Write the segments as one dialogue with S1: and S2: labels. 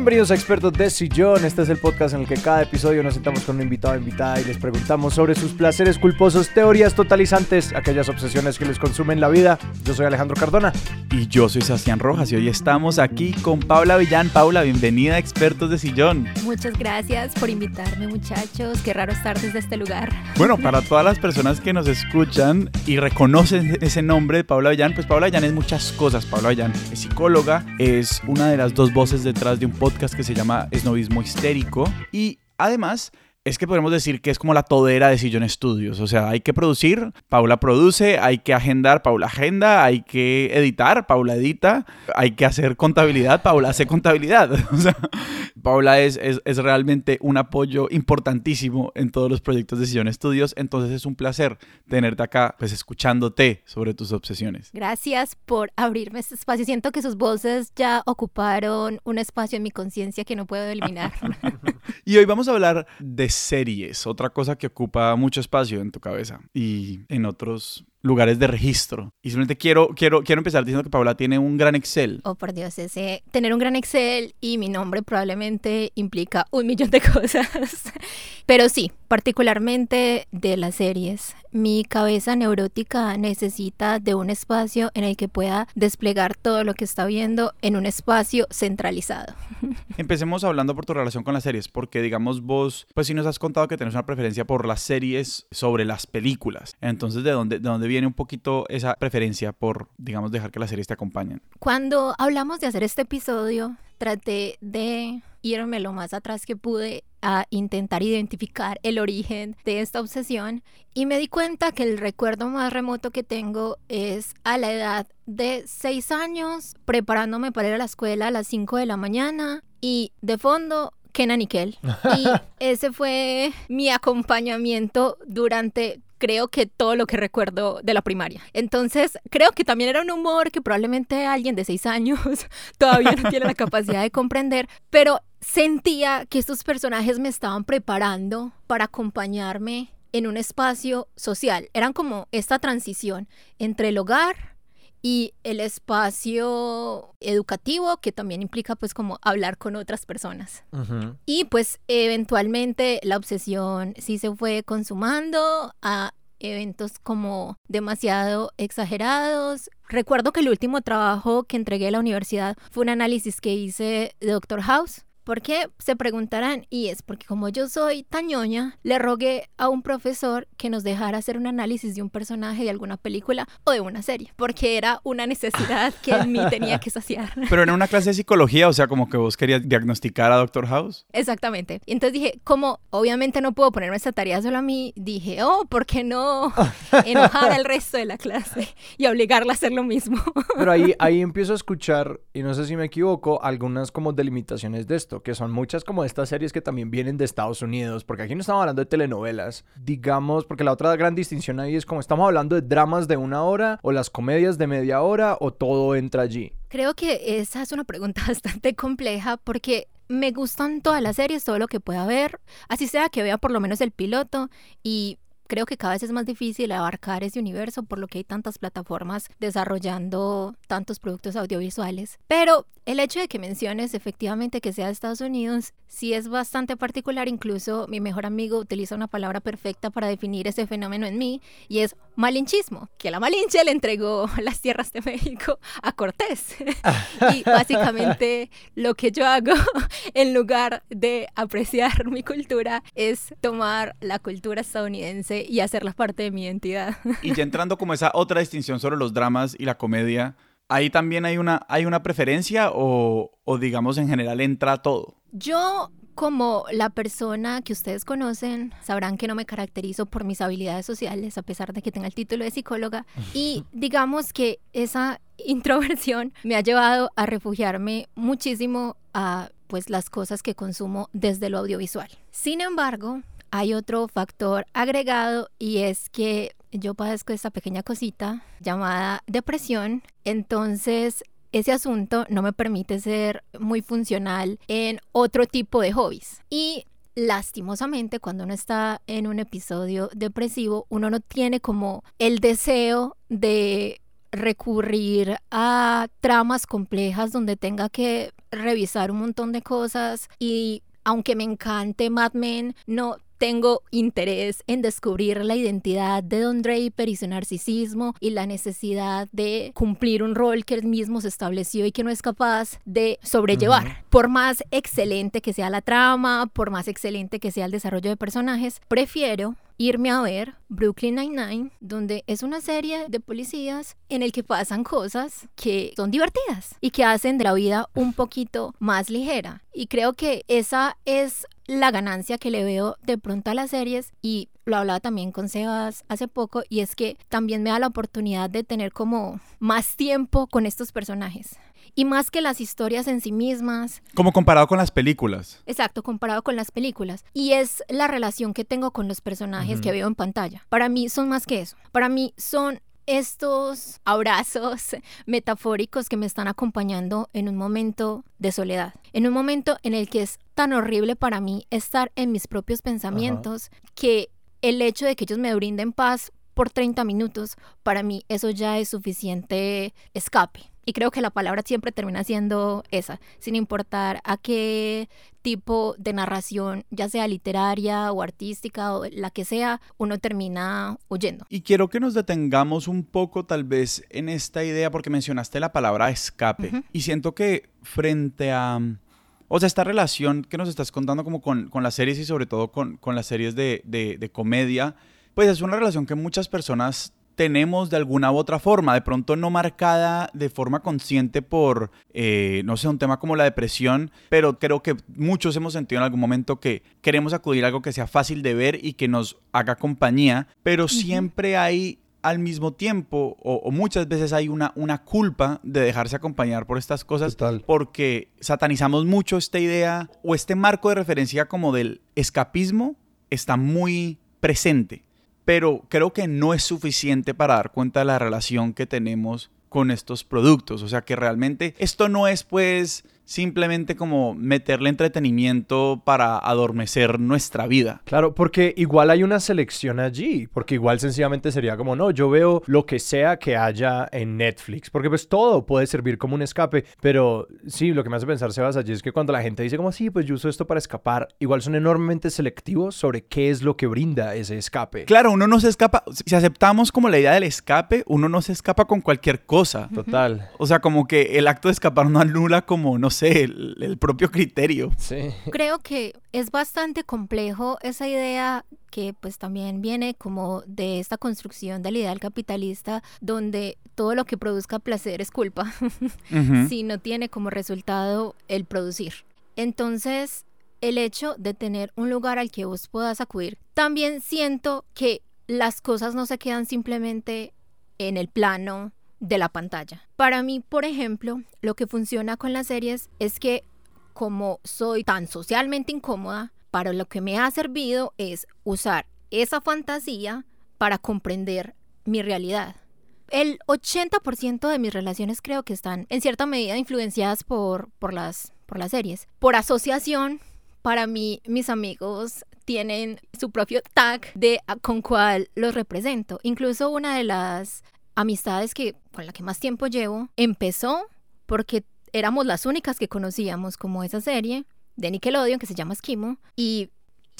S1: Bienvenidos a Expertos de Sillón. Este es el podcast en el que cada episodio nos sentamos con un invitado o invitada y les preguntamos sobre sus placeres culposos, teorías totalizantes, aquellas obsesiones que les consumen la vida. Yo soy Alejandro Cardona.
S2: Y yo soy Sebastián Rojas y hoy estamos aquí con Paula Villán. Paula, bienvenida a Expertos de Sillón.
S3: Muchas gracias por invitarme, muchachos. Qué raro estar desde este lugar.
S2: Bueno, para todas las personas que nos escuchan y reconocen ese nombre de Paula Villán, pues Paula Villán es muchas cosas. Paula Villán es psicóloga, es una de las dos voces detrás de un podcast que se llama Esnovismo Histérico. Y además es que podemos decir que es como la todera de Sillón Estudios. O sea, hay que producir, Paula produce, hay que agendar, Paula agenda, hay que editar, Paula edita, hay que hacer contabilidad, Paula hace contabilidad. O sea, Paula es, es, realmente un apoyo importantísimo en todos los proyectos de Sillón Estudios. Entonces es un placer tenerte acá, pues escuchándote sobre tus obsesiones.
S3: Gracias por abrirme este espacio. Siento que sus voces ya ocuparon un espacio en mi conciencia que no puedo eliminar.
S2: y hoy vamos a hablar de series, otra cosa que ocupa mucho espacio en tu cabeza y en otros lugares de registro. Y simplemente quiero, quiero, quiero empezar diciendo que Paula tiene un gran Excel.
S3: Oh, por Dios, ese tener un gran Excel y mi nombre probablemente implica un millón de cosas. Pero sí, particularmente de las series. Mi cabeza neurótica necesita de un espacio en el que pueda desplegar todo lo que está viendo en un espacio centralizado.
S2: Empecemos hablando por tu relación con las series, porque digamos vos, pues sí nos has contado que tenés una preferencia por las series sobre las películas. Entonces, ¿de dónde, de dónde viene un poquito esa preferencia por, digamos, dejar que las series te acompañen?
S3: Cuando hablamos de hacer este episodio, traté de irme lo más atrás que pude a intentar identificar el origen de esta obsesión y me di cuenta que el recuerdo más remoto que tengo es a la edad de 6 años preparándome para ir a la escuela a las 5 de la mañana y de fondo Kenan y Kel. Y ese fue mi acompañamiento durante creo que todo lo que recuerdo de la primaria. Entonces, creo que también era un humor que probablemente alguien de seis años todavía no tiene la capacidad de comprender, pero sentía que estos personajes me estaban preparando para acompañarme en un espacio social. Eran como esta transición entre el hogar y el espacio educativo que también implica pues como hablar con otras personas. Y pues eventualmente la obsesión sí se fue consumando a eventos como demasiado exagerados. Recuerdo que el último trabajo que entregué a la universidad fue un análisis que hice de Doctor House ¿Por qué? Se preguntarán, y es porque como yo soy tañoña, le rogué a un profesor que nos dejara hacer un análisis de un personaje de alguna película o de una serie, porque era una necesidad que en mí tenía que saciar.
S2: Pero en una clase de psicología, o sea, como que vos querías diagnosticar a Doctor House.
S3: Exactamente. Entonces dije, como obviamente no puedo ponerme esta tarea solo a mí, dije, oh, ¿por qué no enojar al resto de la clase y obligarla a hacer lo mismo?
S1: Pero ahí, ahí empiezo a escuchar, y no sé si me equivoco, algunas como delimitaciones de esto que son muchas como estas series que también vienen de Estados Unidos, porque aquí no estamos hablando de telenovelas, digamos, porque la otra gran distinción ahí es como estamos hablando de dramas de una hora o las comedias de media hora o todo entra allí.
S3: Creo que esa es una pregunta bastante compleja porque me gustan todas las series, todo lo que pueda ver, así sea que vea por lo menos el piloto y Creo que cada vez es más difícil abarcar ese universo por lo que hay tantas plataformas desarrollando tantos productos audiovisuales. Pero el hecho de que menciones efectivamente que sea de Estados Unidos sí es bastante particular. Incluso mi mejor amigo utiliza una palabra perfecta para definir ese fenómeno en mí y es malinchismo, que la Malinche le entregó las tierras de México a Cortés. y básicamente lo que yo hago en lugar de apreciar mi cultura es tomar la cultura estadounidense y hacerla parte de mi identidad.
S2: Y ya entrando como esa otra distinción sobre los dramas y la comedia, ahí también hay una, hay una preferencia o, o digamos en general entra todo.
S3: Yo como la persona que ustedes conocen, sabrán que no me caracterizo por mis habilidades sociales, a pesar de que tenga el título de psicóloga. Y digamos que esa introversión me ha llevado a refugiarme muchísimo a pues las cosas que consumo desde lo audiovisual. Sin embargo, hay otro factor agregado y es que yo padezco esta pequeña cosita llamada depresión. Entonces, ese asunto no me permite ser muy funcional en otro tipo de hobbies. Y lastimosamente, cuando uno está en un episodio depresivo, uno no tiene como el deseo de recurrir a tramas complejas donde tenga que revisar un montón de cosas y aunque me encante Mad Men, no tengo interés en descubrir la identidad de Don Draper y su narcisismo y la necesidad de cumplir un rol que él mismo se estableció y que no es capaz de sobrellevar. Por más excelente que sea la trama, por más excelente que sea el desarrollo de personajes, prefiero irme a ver Brooklyn Nine-Nine, donde es una serie de policías en el que pasan cosas que son divertidas y que hacen de la vida un poquito más ligera. Y creo que esa es la ganancia que le veo de pronto a las series y lo hablaba también con Sebas hace poco y es que también me da la oportunidad de tener como más tiempo con estos personajes. Y más que las historias en sí mismas.
S2: Como comparado con las películas.
S3: Exacto, comparado con las películas. Y es la relación que tengo con los personajes que veo en pantalla. Para mí son más que eso. Para mí son estos abrazos metafóricos que me están acompañando en un momento de soledad, en un momento en el que es tan horrible para mí estar en mis propios pensamientos que el hecho de que ellos me brinden paz por 30 minutos, para mí eso ya es suficiente escape. Y creo que la palabra siempre termina siendo esa, sin importar a qué tipo de narración, ya sea literaria o artística o la que sea, uno termina huyendo.
S2: Y quiero que nos detengamos un poco tal vez en esta idea, porque mencionaste la palabra escape. Y siento que frente a... O sea, esta relación que nos estás contando como con, con las series y sobre todo con, con las series de, de, de comedia, pues es una relación que muchas personas tenemos de alguna u otra forma, de pronto no marcada de forma consciente por, eh, no sé, un tema como la depresión, pero creo que muchos hemos sentido en algún momento que queremos acudir a algo que sea fácil de ver y que nos haga compañía, pero siempre hay al mismo tiempo, o, muchas veces hay una, una culpa de dejarse acompañar por estas cosas, porque satanizamos mucho esta idea o este marco de referencia como del escapismo está muy presente pero creo que no es suficiente para dar cuenta de la relación que tenemos con estos productos. O sea que realmente esto no es pues simplemente como meterle entretenimiento para adormecer nuestra vida.
S1: Claro, porque igual hay una selección allí, porque igual sencillamente sería como, no, yo veo lo que sea que haya en Netflix, porque pues todo puede servir como un escape, pero sí, lo que me hace pensar, Sebas, allí es que cuando la gente dice como, sí, pues yo uso esto para escapar, igual son enormemente selectivos sobre qué es lo que brinda ese escape.
S2: Claro, uno no se escapa, si aceptamos como la idea del escape, uno no se escapa con cualquier cosa.
S1: Total.
S2: O sea, como que el acto de escapar no anula como, no sé, el, propio criterio.
S1: Sí.
S3: Creo que es bastante complejo esa idea que pues también viene como de esta construcción del ideal capitalista donde todo lo que produzca placer es culpa si no tiene como resultado el producir. Entonces, el hecho de tener un lugar al que vos puedas acudir, también siento que las cosas no se quedan simplemente en el plano de la pantalla. Para mí, por ejemplo, lo que funciona con las series es que como soy tan socialmente incómoda, para lo que me ha servido es usar esa fantasía para comprender mi realidad. El 80% de mis relaciones creo que están en cierta medida influenciadas por, por, las, por las series. Por asociación, para mí mis amigos tienen su propio tag de con cual los represento. Incluso una de las amistades que con la que más tiempo llevo empezó porque éramos las únicas que conocíamos como esa serie de Nickelodeon que se llama Esquimo y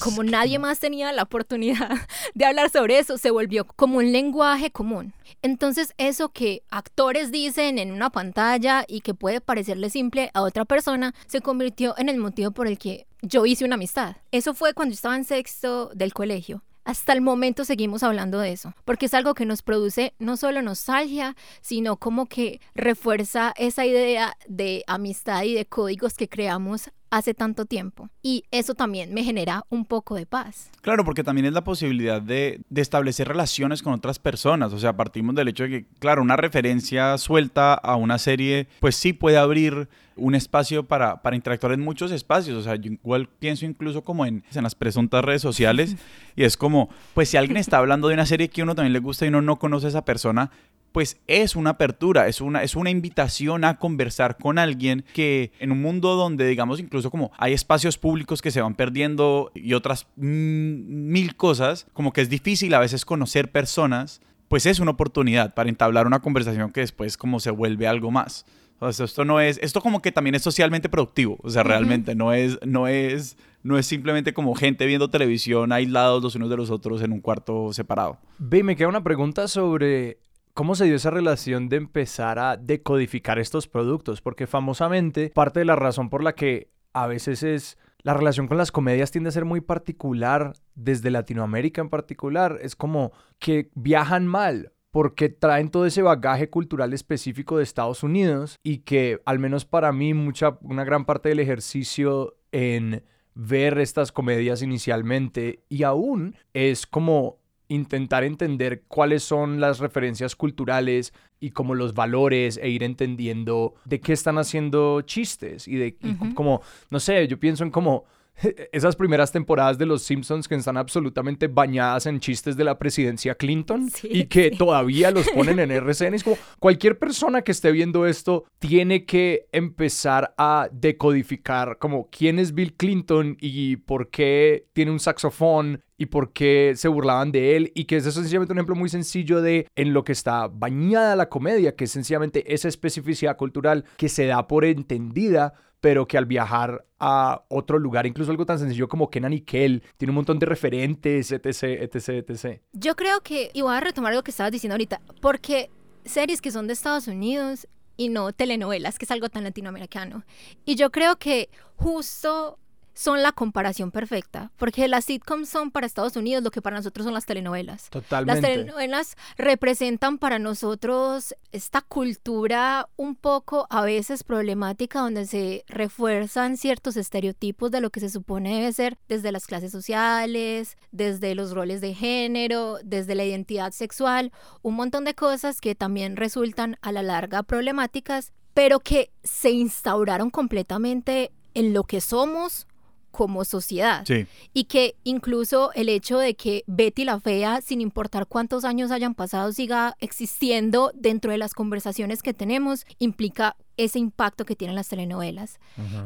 S3: como nadie más tenía la oportunidad de hablar sobre eso, se volvió como un lenguaje común. Entonces eso que actores dicen en una pantalla y que puede parecerle simple a otra persona, se convirtió en el motivo por el que yo hice una amistad. Eso fue cuando estaba en sexto del colegio hasta el momento seguimos hablando de eso, porque es algo que nos produce no solo nostalgia, sino como que refuerza esa idea de amistad y de códigos que creamos hace tanto tiempo. Y eso también me genera un poco de paz.
S2: Claro, porque también es la posibilidad de, establecer relaciones con otras personas. O sea, partimos del hecho de que, claro, una referencia suelta a una serie, pues sí puede abrir un espacio para, para interactuar en muchos espacios. O sea, yo igual pienso incluso como en, en las presuntas redes sociales. y es como, pues si alguien está hablando de una serie que a uno también le gusta y uno no conoce a esa persona, pues es una apertura, es una, es una invitación a conversar con alguien que en un mundo donde, digamos, incluso como hay espacios públicos que se van perdiendo y otras mil cosas, como que es difícil a veces conocer personas pues es una oportunidad para entablar una conversación que después como se vuelve algo más. O sea, esto no es, esto como que también es socialmente productivo, o sea, realmente no es, no es, no es simplemente como gente viendo televisión aislados los unos de los otros en un cuarto separado.
S1: Ve, me queda una pregunta sobre ¿Cómo se dio esa relación de empezar a decodificar estos productos? Porque famosamente parte de la razón por la que a veces es la relación con las comedias tiende a ser muy particular, desde Latinoamérica en particular, es como que viajan mal porque traen todo ese bagaje cultural específico de Estados Unidos y que al menos para mí mucha una gran parte del ejercicio en ver estas comedias inicialmente y aún es como intentar entender cuáles son las referencias culturales y como los valores e ir entendiendo de qué están haciendo chistes y de como, no sé, yo pienso en como esas primeras temporadas de Los Simpsons que están absolutamente bañadas en chistes de la presidencia Clinton y que todavía los ponen en RCN. Es como cualquier persona que esté viendo esto tiene que empezar a decodificar como quién es Bill Clinton y por qué tiene un saxofón y por qué se burlaban de él y que es sencillamente un ejemplo muy sencillo de en lo que está bañada la comedia, que es sencillamente esa especificidad cultural que se da por entendida pero que al viajar a otro lugar, incluso algo tan sencillo como Kenan y Kel, tiene un montón de referentes, etc, etc, etc.
S3: Yo creo que, y voy a retomar lo que estabas diciendo ahorita, porque series que son de Estados Unidos y no telenovelas, que es algo tan latinoamericano. Y yo creo que justo son la comparación perfecta, porque las sitcoms son para Estados Unidos lo que para nosotros son las telenovelas.
S1: Totalmente.
S3: Las telenovelas representan para nosotros esta cultura un poco a veces problemática donde se refuerzan ciertos estereotipos de lo que se supone debe ser desde las clases sociales, desde los roles de género, desde la identidad sexual, un montón de cosas que también resultan a la larga problemáticas, pero que se instauraron completamente en lo que somos como sociedad. Y que incluso el hecho de que Betty la Fea, sin importar cuántos años hayan pasado, siga existiendo dentro de las conversaciones que tenemos, implica ese impacto que tienen las telenovelas.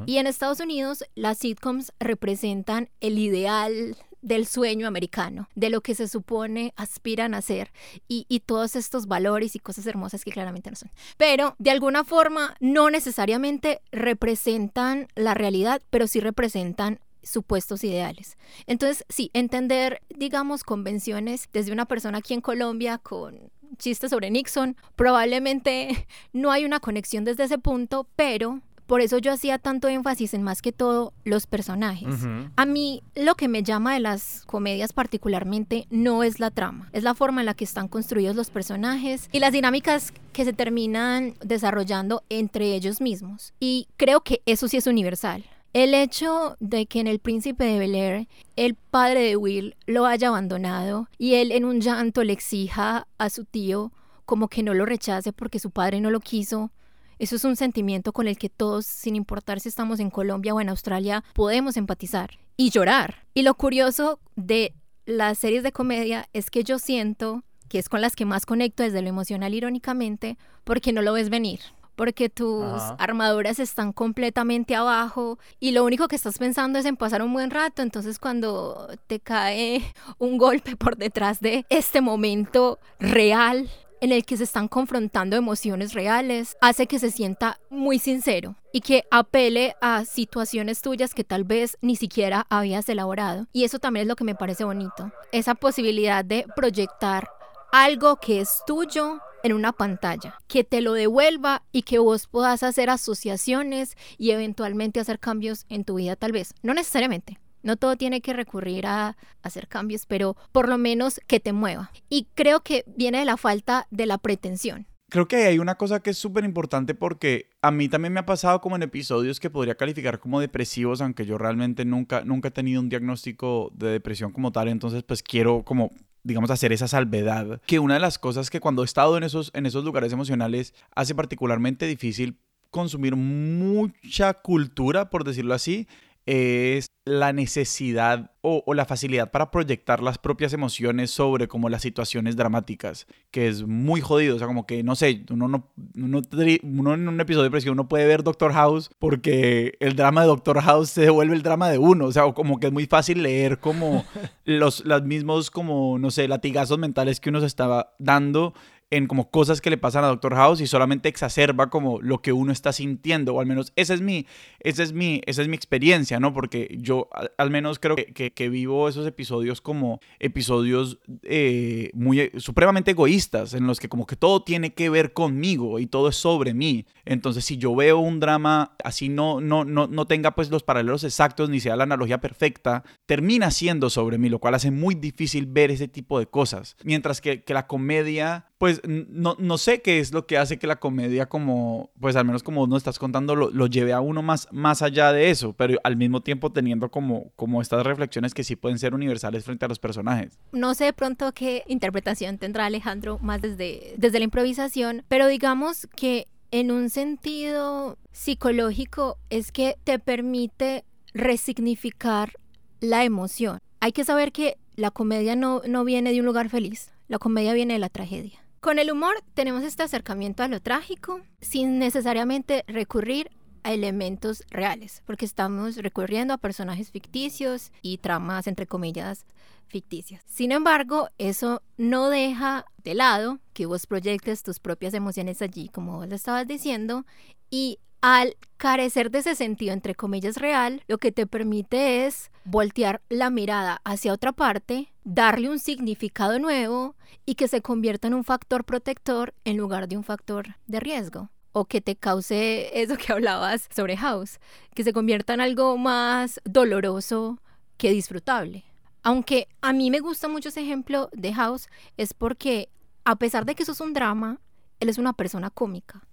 S3: Y en Estados Unidos, las sitcoms representan el ideal del sueño americano, de lo que se supone aspiran a ser y, y, todos estos valores y cosas hermosas que claramente no son. Pero de alguna forma no necesariamente representan la realidad, pero sí representan supuestos ideales. Entonces, sí, entender, digamos, convenciones desde una persona aquí en Colombia con chistes sobre Nixon, probablemente no hay una conexión desde ese punto, pero por eso yo hacía tanto énfasis en más que todo los personajes. A mí lo que me llama de las comedias particularmente no es la trama, es la forma en la que están construidos los personajes y las dinámicas que se terminan desarrollando entre ellos mismos. Y creo que eso sí es universal. El hecho de que en El Príncipe de Bel Air el padre de Will lo haya abandonado y él en un llanto le exija a su tío como que no lo rechace porque su padre no lo quiso, eso es un sentimiento con el que todos, sin importar si estamos en Colombia o en Australia, podemos empatizar y llorar. Y lo curioso de las series de comedia es que yo siento que es con las que más conecto desde lo emocional irónicamente porque no lo ves venir porque tus armaduras están completamente abajo y lo único que estás pensando es en pasar un buen rato, entonces cuando te cae un golpe por detrás de este momento real en el que se están confrontando emociones reales, hace que se sienta muy sincero y que apele a situaciones tuyas que tal vez ni siquiera habías elaborado. Y eso también es lo que me parece bonito, esa posibilidad de proyectar algo que es tuyo en una pantalla, que te lo devuelva y que vos puedas hacer asociaciones y eventualmente hacer cambios en tu vida tal vez. No necesariamente. No todo tiene que recurrir a hacer cambios, pero por lo menos que te mueva. Y creo que viene de la falta de la pretensión.
S2: Creo que hay una cosa que es súper importante porque a mí también me ha pasado como en episodios que podría calificar como depresivos, aunque yo realmente nunca, nunca he tenido un diagnóstico de depresión como tal, entonces pues quiero como digamos, hacer esa salvedad. Que una de las cosas que cuando he estado en esos, en esos lugares emocionales hace particularmente difícil consumir mucha cultura, por decirlo así, es la necesidad o, la facilidad para proyectar las propias emociones sobre como las situaciones dramáticas, que es muy jodido. O sea, como que, no sé, uno, no, uno, uno en un episodio de presión uno puede ver Doctor House porque el drama de Doctor House se devuelve el drama de uno. O sea, como que es muy fácil leer como los, los mismos, como, no sé, latigazos mentales que uno se estaba dando en como cosas que le pasan a Doctor House y solamente exacerba como lo que uno está sintiendo, o al menos esa es mi, esa es mi, esa es mi experiencia, ¿no? Porque yo al, menos creo que, que, vivo esos episodios como episodios eh, muy eh, supremamente egoístas, en los que como que todo tiene que ver conmigo y todo es sobre mí. Entonces, si yo veo un drama así no, no, no, no tenga pues los paralelos exactos ni sea la analogía perfecta, termina siendo sobre mí, lo cual hace muy difícil ver ese tipo de cosas. Mientras que, que la comedia pues no, no, sé qué es lo que hace que la comedia como, pues al menos como no estás contando, lo, lo, lleve a uno más, más allá de eso, pero al mismo tiempo teniendo como, como estas reflexiones que sí pueden ser universales frente a los personajes.
S3: No sé de pronto qué interpretación tendrá Alejandro más desde, desde la improvisación, pero digamos que en un sentido psicológico es que te permite resignificar la emoción. Hay que saber que la comedia no, no viene de un lugar feliz, la comedia viene de la tragedia. Con el humor tenemos este acercamiento a lo trágico sin necesariamente recurrir a elementos reales, porque estamos recurriendo a personajes ficticios y tramas, entre comillas, ficticias. Sin embargo, eso no deja de lado que vos proyectes tus propias emociones allí, como vos lo estabas diciendo, y al carecer de ese sentido, entre comillas, real, lo que te permite es voltear la mirada hacia otra parte, darle un significado nuevo y que se convierta en un factor protector en lugar de un factor de riesgo. O que te cause eso que hablabas sobre House, que se convierta en algo más doloroso que disfrutable. Aunque a mí me gusta mucho ese ejemplo de House, es porque a pesar de que eso es un drama, él es una persona cómica.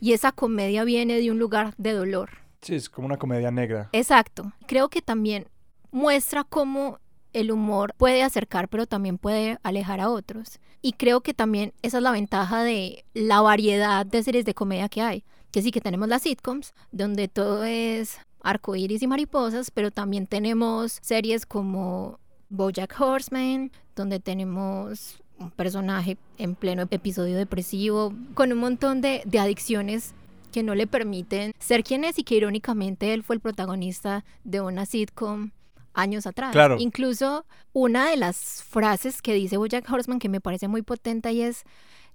S3: Y esa comedia viene de un lugar de dolor.
S1: Sí, es como una comedia negra.
S3: Exacto. Creo que también muestra cómo el humor puede acercar, pero también puede alejar a otros. Y creo que también esa es la ventaja de la variedad de series de comedia que hay. Que sí que tenemos las sitcoms, donde todo es arcoíris y mariposas, pero también tenemos series como Bojack Horseman, donde tenemos un personaje en pleno episodio depresivo, con un montón de, adicciones que no le permiten ser quien es y que irónicamente él fue el protagonista de una sitcom años atrás.
S1: Claro.
S3: Incluso una de las frases que dice Bojack Horseman que me parece muy potente y es,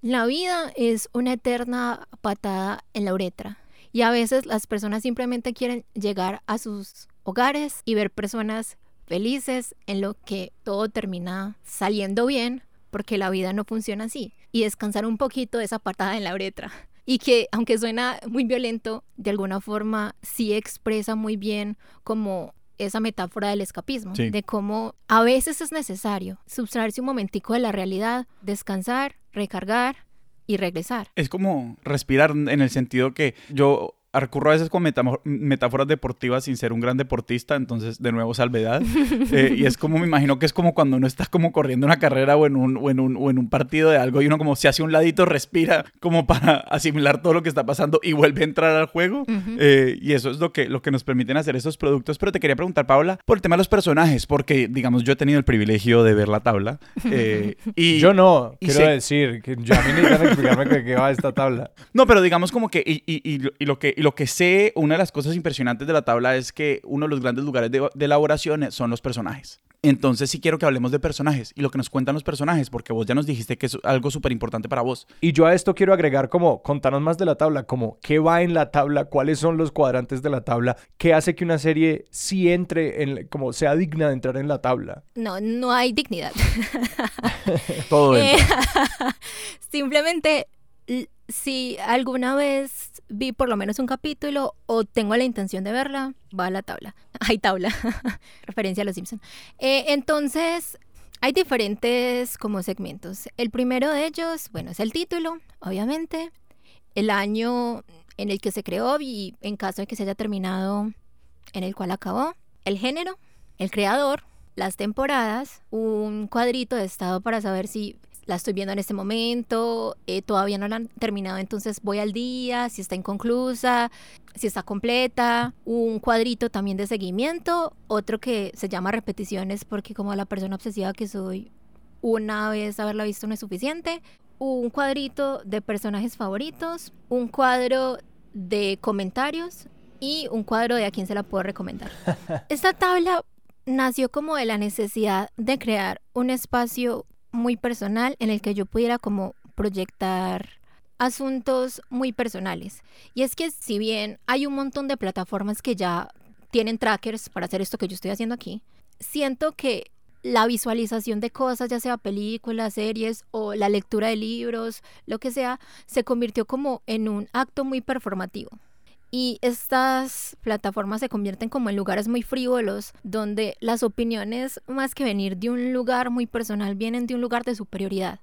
S3: la vida es una eterna patada en la uretra. Y a veces las personas simplemente quieren llegar a sus hogares y ver personas felices en lo que todo termina saliendo bien porque la vida no funciona así. Y descansar un poquito de esa patada en la uretra. Y que, aunque suena muy violento, de alguna forma sí expresa muy bien como esa metáfora del escapismo, de cómo a veces es necesario sustraerse un momentico de la realidad, descansar, recargar y regresar.
S2: Es como respirar en el sentido que yo recurro a veces con metáforas deportivas sin ser un gran deportista, entonces de nuevo salvedad. Eh, y es como, me imagino que es como cuando uno está como corriendo una carrera o en, un, o, en un, o en un partido de algo y uno como se hace un ladito, respira como para asimilar todo lo que está pasando y vuelve a entrar al juego. Eh, y eso es lo que, lo que nos permiten hacer estos productos. Pero te quería preguntar, Paula, por el tema de los personajes, porque digamos, yo he tenido el privilegio de ver la tabla. Eh, y,
S1: yo no, quiero decir, que yo a mí necesitan explicarme de qué va esta tabla.
S2: No, pero digamos como que, y, y, y lo que lo que sé, una de las cosas impresionantes de la tabla es que uno de los grandes lugares de, elaboración son los personajes. Entonces sí quiero que hablemos de personajes y lo que nos cuentan los personajes, porque vos ya nos dijiste que es algo súper importante para vos.
S1: Y yo a esto quiero agregar como, contanos más de la tabla, como qué va en la tabla, cuáles son los cuadrantes de la tabla, qué hace que una serie sí entre, en, como sea digna de entrar en la tabla.
S3: No, no hay dignidad.
S2: Todo entra.
S3: simplemente si alguna vez vi por lo menos un capítulo o tengo la intención de verla, va a la tabla. Hay tabla, referencia a los Simpson. Eh, entonces, hay diferentes como segmentos. El primero de ellos, bueno, es el título, obviamente, el año en el que se creó y en caso de que se haya terminado, en el cual acabó, el género, el creador, las temporadas, un cuadrito de estado para saber si la estoy viendo en este momento, eh, todavía no la han terminado, entonces voy al día, si está inconclusa, si está completa, un cuadrito también de seguimiento, otro que se llama repeticiones porque como la persona obsesiva que soy, una vez haberla visto no es suficiente, un cuadrito de personajes favoritos, un cuadro de comentarios y un cuadro de a quién se la puedo recomendar. Esta tabla nació como de la necesidad de crear un espacio muy personal en el que yo pudiera como proyectar asuntos muy personales. Y es que si bien hay un montón de plataformas que ya tienen trackers para hacer esto que yo estoy haciendo aquí, siento que la visualización de cosas, ya sea películas, series o la lectura de libros, lo que sea, se convirtió como en un acto muy performativo. Y estas plataformas se convierten como en lugares muy frívolos, donde las opiniones, más que venir de un lugar muy personal, vienen de un lugar de superioridad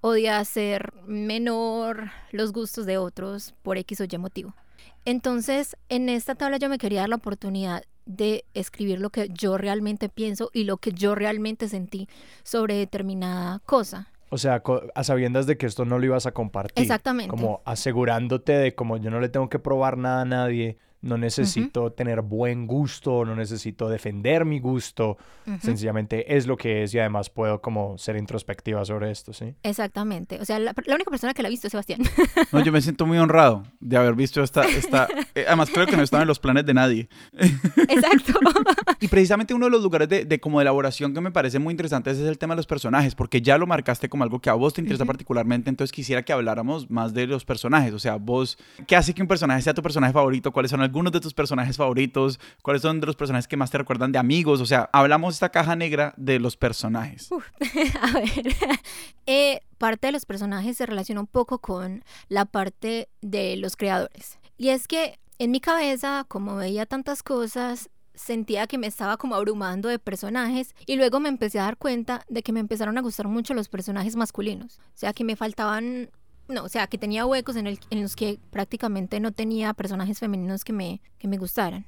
S3: o de hacer menor los gustos de otros por X o Y motivo. Entonces, en esta tabla yo me quería dar la oportunidad de escribir lo que yo realmente pienso y lo que yo realmente sentí sobre determinada cosa.
S1: O sea, a sabiendas de que esto no lo ibas a compartir.
S3: Exactamente.
S1: Como asegurándote de como yo no le tengo que probar nada a nadie, no necesito tener buen gusto, no necesito defender mi gusto, sencillamente es lo que es y además puedo como ser introspectiva sobre esto, ¿sí?
S3: Exactamente, o sea, la, única persona que la ha visto es Sebastián.
S2: No, yo me siento muy honrado de haber visto esta, esta eh, además creo que no estaba en los planes de nadie.
S3: Exacto.
S2: y precisamente uno de los lugares de, de, como elaboración que me parece muy interesante es el tema de los personajes, porque ya lo marcaste como algo que a vos te interesa particularmente, entonces quisiera que habláramos más de los personajes, o sea, vos, ¿qué hace que un personaje sea tu personaje favorito? ¿Cuáles son algunos de tus personajes favoritos? ¿Cuáles son de los personajes que más te recuerdan de amigos? O sea, hablamos esta caja negra de los personajes.
S3: a ver, eh, parte de los personajes se relaciona un poco con la parte de los creadores. Y es que en mi cabeza, como veía tantas cosas, sentía que me estaba como abrumando de personajes y luego me empecé a dar cuenta de que me empezaron a gustar mucho los personajes masculinos. O sea, que me faltaban no, o sea, que tenía huecos en, el, en, los que prácticamente no tenía personajes femeninos que me, que me gustaran.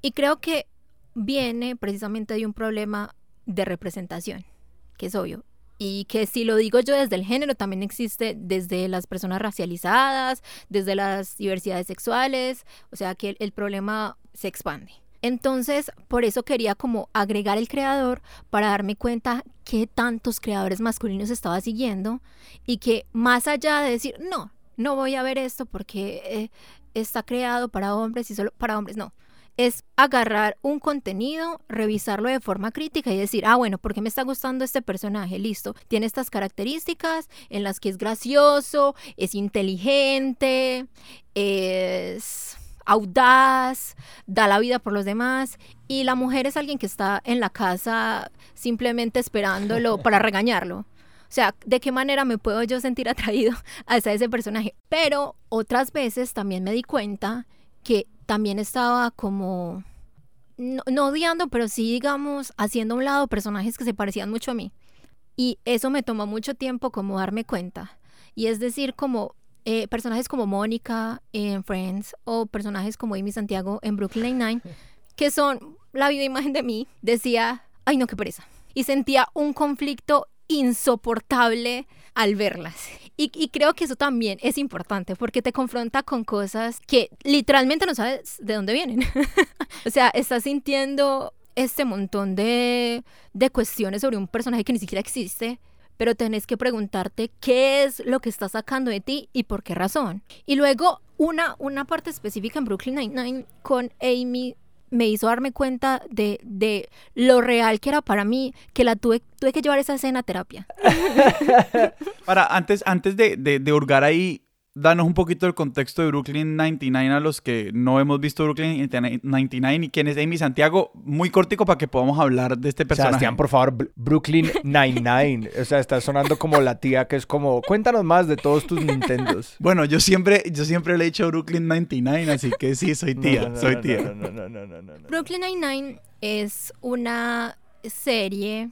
S3: Y creo que viene precisamente de un problema de representación, que es obvio. Y que si lo digo yo desde el género, también existe desde las personas racializadas, desde las diversidades sexuales, o sea que el problema se expande. Entonces, por eso quería como agregar el creador para darme cuenta qué tantos creadores masculinos estaba siguiendo y que más allá de decir, no, no voy a ver esto porque eh, está creado para hombres y solo para hombres, no. Es agarrar un contenido, revisarlo de forma crítica y decir, ah, bueno, ¿por qué me está gustando este personaje? Listo, tiene estas características en las que es gracioso, es inteligente, es audaz, da la vida por los demás y la mujer es alguien que está en la casa simplemente esperándolo para regañarlo. O sea, ¿de qué manera me puedo yo sentir atraído a ese personaje? Pero otras veces también me di cuenta que también estaba como, no, no odiando, pero sí, digamos, haciendo a un lado personajes que se parecían mucho a mí. Y eso me tomó mucho tiempo como darme cuenta. Y es decir, como eh, personajes como Mónica en Friends o personajes como Amy Santiago en Brooklyn Nine-Nine, que son la viva imagen de mí, decía, ay no, qué pereza. Y sentía un conflicto insoportable al verlas. Y, y, creo que eso también es importante porque te confronta con cosas que literalmente no sabes de dónde vienen. o sea, estás sintiendo este montón de, de cuestiones sobre un personaje que ni siquiera existe pero tenés que preguntarte qué es lo que está sacando de ti y por qué razón. Y luego una, una parte específica en Brooklyn Nine-Nine con Amy me hizo darme cuenta de, de, lo real que era para mí, que la tuve, tuve que llevar esa escena a terapia.
S2: para, antes, antes de, de, de hurgar ahí, danos un poquito el contexto de Brooklyn 99 a los que no hemos visto Brooklyn 99 y quién es Amy Santiago, muy cortico para que podamos hablar de este personaje.
S1: Sebastián, por favor, Brooklyn 99, o sea, está sonando como la tía que es como, cuéntanos más de todos tus Nintendos.
S2: Bueno, yo siempre, yo siempre le he dicho Brooklyn 99, así que sí, soy tía, soy tía.
S3: Brooklyn 99 es una serie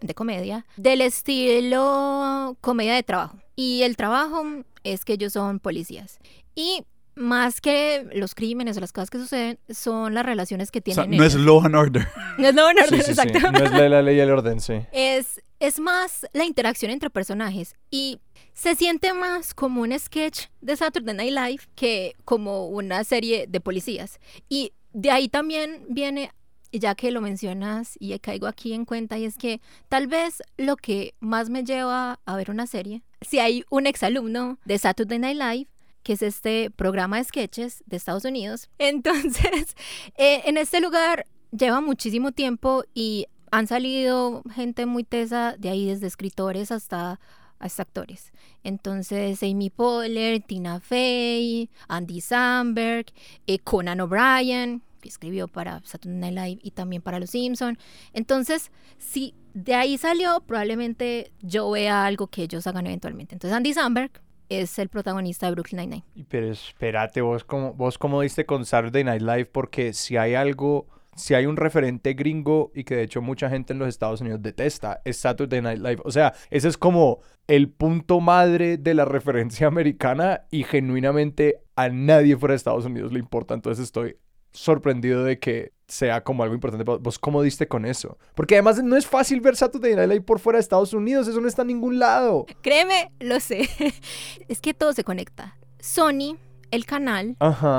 S3: de comedia del estilo comedia de trabajo. Y el trabajo es que ellos son policías. Y más que los crímenes o las cosas que suceden, son las relaciones que tienen.
S2: no es law and order.
S3: No es law and order, exacto.
S1: No es la, ley y el orden, sí.
S3: Es es más la interacción entre personajes y se siente más como un sketch de Saturday Night Live que como una serie de policías. Y de ahí también viene, ya que lo mencionas y caigo aquí en cuenta, y es que tal vez lo que más me lleva a ver una serie, si hay un exalumno de Saturday Night Live, que es este programa de sketches de Estados Unidos. Entonces, eh, en este lugar lleva muchísimo tiempo y han salido gente muy tesa de ahí, desde escritores hasta, hasta actores. Entonces, Amy Poehler, Tina Fey, Andy Samberg, eh, Conan O'Brien, escribió para Saturday Night Live y también para Los Simpson. Entonces, si de ahí salió, probablemente yo vea algo que ellos hagan eventualmente. Entonces, Andy Samberg es el protagonista de Brooklyn Nine-Nine.
S1: Pero espérate, vos cómo, vos cómo diste con Saturday Night Live, porque si hay algo si hay un referente gringo y que de hecho mucha gente en los Estados Unidos detesta, es Saturday Night Live. O sea, ese es como el punto madre de la referencia americana y genuinamente a nadie fuera de Estados Unidos le importa. Entonces estoy sorprendido de que sea como algo importante. ¿Vos cómo diste con eso? Porque además no es fácil ver Saturday Night Live por fuera de Estados Unidos. Eso no está en ningún lado.
S3: Créeme, lo sé. es que todo se conecta. Sony, el canal,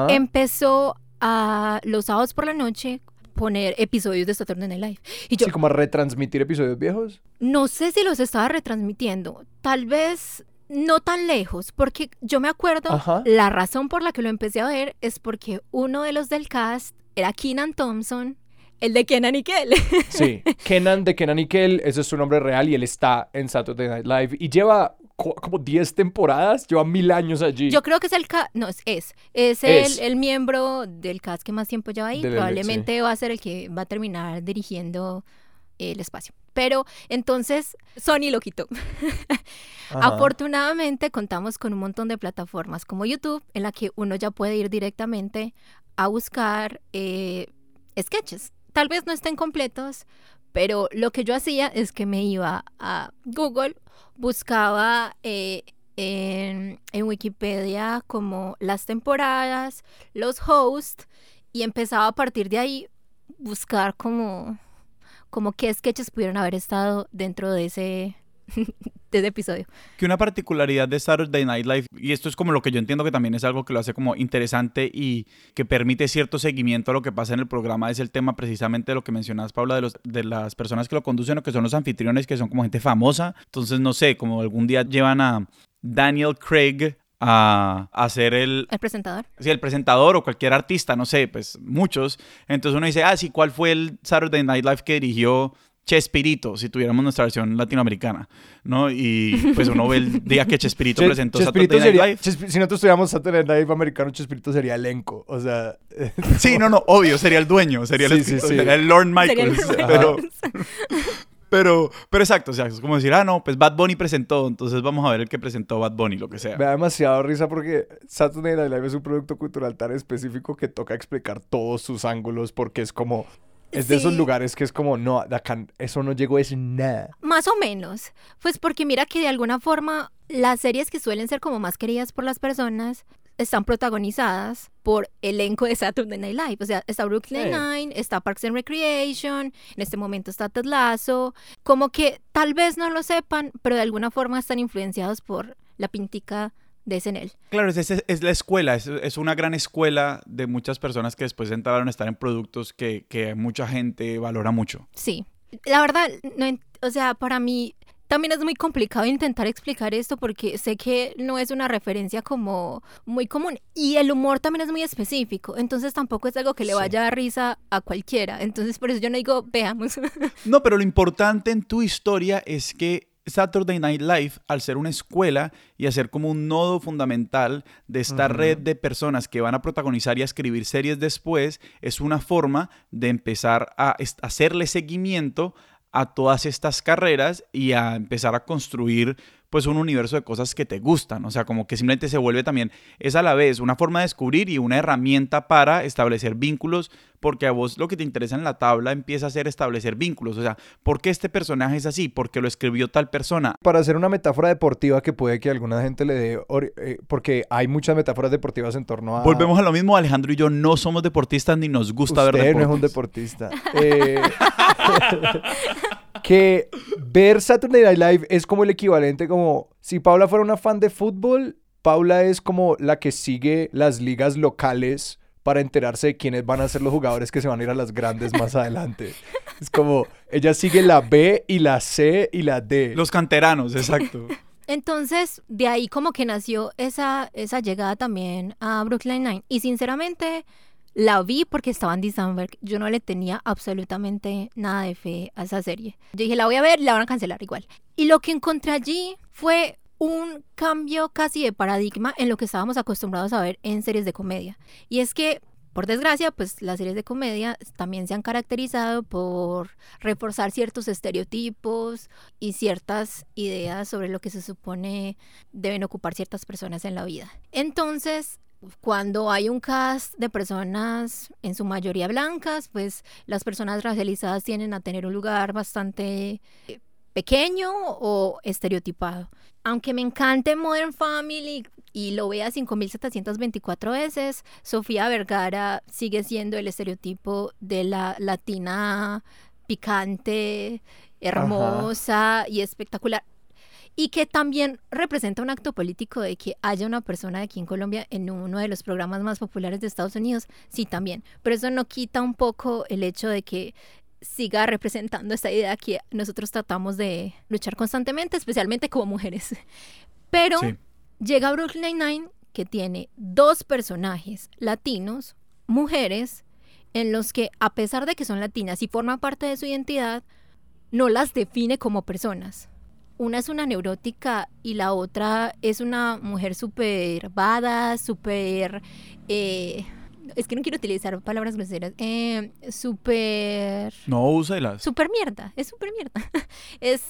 S3: empezó a los sábados por la noche poner episodios de Saturday Night Live.
S1: Y yo, sí, como a retransmitir episodios viejos.
S3: No sé si los estaba retransmitiendo. Tal vez no tan lejos, porque yo me acuerdo, la razón por la que lo empecé a ver es porque uno de los del cast era Keenan Thompson, el de Kenan y Kel.
S1: Sí, Kenan de Kenan y Kel, ese es su nombre real y él está en Saturday Night Live y lleva como 10 temporadas, lleva mil años allí.
S3: Yo creo que es el no, es, es, es, El, miembro del cast que más tiempo lleva ahí, probablemente va a ser el que va a terminar dirigiendo el espacio. Pero entonces Sony lo quitó. Afortunadamente contamos con un montón de plataformas como YouTube en la que uno ya puede ir directamente a buscar eh, sketches. Tal vez no estén completos, pero lo que yo hacía es que me iba a Google, buscaba eh, en, Wikipedia como las temporadas, los hosts, y empezaba a partir de ahí buscar como, como qué sketches pudieron haber estado dentro de ese, de episodio.
S2: Que una particularidad de Saturday Night Live, y esto es como lo que yo entiendo que también es algo que lo hace como interesante y que permite cierto seguimiento a lo que pasa en el programa, es el tema precisamente de lo que mencionas, Paula, de, los, de las personas que lo conducen o que son los anfitriones, que son como gente famosa. Entonces, no sé, como algún día llevan a Daniel Craig a, hacer el...
S3: El presentador.
S2: Sí, el presentador o cualquier artista, no sé, pues muchos. Entonces uno dice, ah, sí, ¿cuál fue el Saturday Night Live que dirigió Chespirito, si tuviéramos nuestra versión latinoamericana, ¿no? Y pues uno ve el día que Chespirito presentó
S1: Chespirito Saturday Night Live. si nosotros tuviéramos Saturday Night Live americano, Chespirito sería elenco, o sea...
S2: sí, no, no, obvio, sería el dueño, sería, el, sería el Lord Michaels, pero... Pero, pero exacto, o sea, es como decir, ah, no, pues Bad Bunny presentó, entonces vamos a ver el que presentó Bad Bunny, lo que sea.
S1: Me da demasiado risa porque Saturday Night Live es un producto cultural tan específico que toca explicar todos sus ángulos porque es como, es de esos lugares que es como, no, acá eso no llegó, es nada.
S3: Más o menos. Pues porque mira que de alguna forma las series que suelen ser como más queridas por las personas están protagonizadas por elenco de Saturday Night Live. O sea, está Brooklyn Nine, está Parks and Recreation, en este momento está Ted Lasso. Como que tal vez no lo sepan, pero de alguna forma están influenciados por la pintica de SNL.
S2: Claro, es, es, la escuela, es, una gran escuela de muchas personas que después entraron a estar en productos que, que mucha gente valora mucho.
S3: Sí, la verdad, no, o sea, para mí también es muy complicado intentar explicar esto porque sé que no es una referencia como muy común y el humor también es muy específico, entonces tampoco es algo que le vaya a dar risa a cualquiera, entonces por eso yo no digo veamos.
S2: No, pero lo importante en tu historia es que Saturday Night Live, al ser una escuela y a ser como un nodo fundamental de esta red de personas que van a protagonizar y a escribir series después, es una forma de empezar a hacerle seguimiento a todas estas carreras y a empezar a construir pues un universo de cosas que te gustan, o sea, como que simplemente se vuelve también, es a la vez una forma de descubrir y una herramienta para establecer vínculos, porque a vos lo que te interesa en la tabla empieza a ser establecer vínculos, o sea, ¿por qué este personaje es así? ¿Por qué lo escribió tal persona?
S1: Para hacer una metáfora deportiva que puede que alguna gente le dé, eh, porque hay muchas metáforas deportivas en torno a...
S2: Volvemos a lo mismo, Alejandro y yo no somos deportistas ni nos gusta ver deportes.
S1: no es un deportista. eh... que ver Saturday Night Live es como el equivalente como si Paula fuera una fan de fútbol, Paula es como la que sigue las ligas locales para enterarse de quiénes van a ser los jugadores que se van a ir a las grandes más adelante. Es como, ella sigue la B y la C y la D.
S2: Los canteranos, exacto.
S3: Entonces, de ahí como que nació esa, esa llegada también a Brooklyn Nine. Y sinceramente, la vi porque estaba Andy Samberg. Yo no le tenía absolutamente nada de fe a esa serie. Yo dije, la voy a ver la van a cancelar igual. Y lo que encontré allí fue un cambio casi de paradigma en lo que estábamos acostumbrados a ver en series de comedia. Y es que, por desgracia, pues las series de comedia también se han caracterizado por reforzar ciertos estereotipos y ciertas ideas sobre lo que se supone deben ocupar ciertas personas en la vida. Entonces, cuando hay un cast de personas en su mayoría blancas, pues las personas racializadas tienden a tener un lugar bastante pequeño o estereotipado. Aunque me encante Modern Family y lo vea 5.724 veces, Sofía Vergara sigue siendo el estereotipo de la latina picante, hermosa y espectacular. Y que también representa un acto político de que haya una persona aquí en Colombia en uno de los programas más populares de Estados Unidos, sí también. Pero eso no quita un poco el hecho de que siga representando esta idea que nosotros tratamos de luchar constantemente, especialmente como mujeres. Pero llega Brooklyn Nine-Nine que tiene dos personajes latinos, mujeres, en los que a pesar de que son latinas y forman parte de su identidad, no las define como personas. Una es una neurótica y la otra es una mujer súper bada, súper... Eh, es que no quiero utilizar palabras groseras, eh, súper...
S2: No, úselas.
S3: Súper mierda, es súper mierda. es,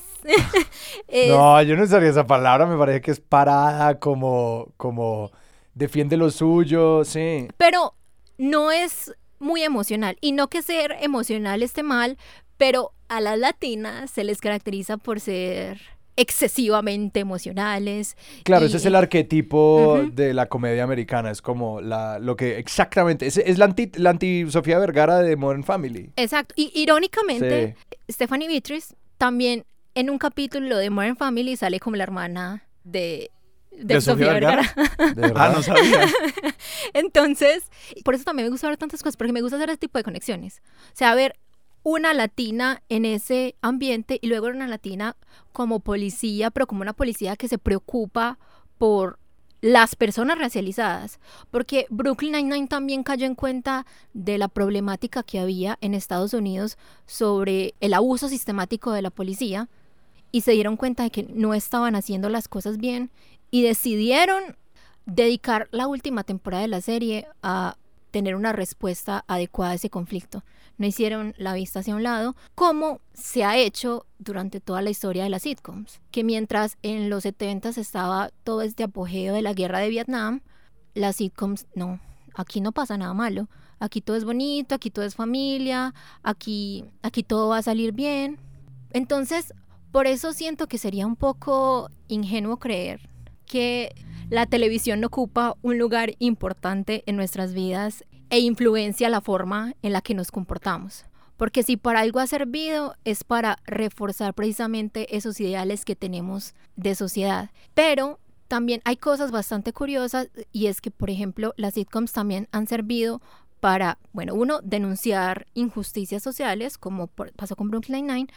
S1: No, yo no usaría esa palabra, me parece que es parada, como, como defiende lo suyo, sí.
S3: Pero no es muy emocional, y no que ser emocional esté mal, pero a las latinas se les caracteriza por ser excesivamente emocionales.
S1: Claro, ese es el arquetipo de la comedia americana, es como la, lo que exactamente, es, es la, anti, la anti Sofía Vergara de Modern Family.
S3: Exacto, y irónicamente, Stephanie Beatriz también en un capítulo de Modern Family sale como la hermana de... De, Sofía, Vergara.
S2: ah, no sabía.
S3: Entonces, por eso también me gusta ver tantas cosas, porque me gusta hacer este tipo de conexiones. O sea, ver una latina en ese ambiente y luego una latina como policía, pero como una policía que se preocupa por las personas racializadas, porque Brooklyn Nine-Nine también cayó en cuenta de la problemática que había en Estados Unidos sobre el abuso sistemático de la policía y se dieron cuenta de que no estaban haciendo las cosas bien y decidieron dedicar la última temporada de la serie a tener una respuesta adecuada a ese conflicto no hicieron la vista hacia un lado, como se ha hecho durante toda la historia de las sitcoms, que mientras en los 70 estaba todo este apogeo de la guerra de Vietnam, las sitcoms no, aquí no pasa nada malo, aquí todo es bonito, aquí todo es familia, aquí, aquí todo va a salir bien. Entonces, por eso siento que sería un poco ingenuo creer que la televisión ocupa un lugar importante en nuestras vidas e influencia la forma en la que nos comportamos. Porque si para algo ha servido es para reforzar precisamente esos ideales que tenemos de sociedad. Pero también hay cosas bastante curiosas y es que, por ejemplo, las sitcoms también han servido para, bueno, uno, denunciar injusticias sociales, como pasó con Brooklyn Nine,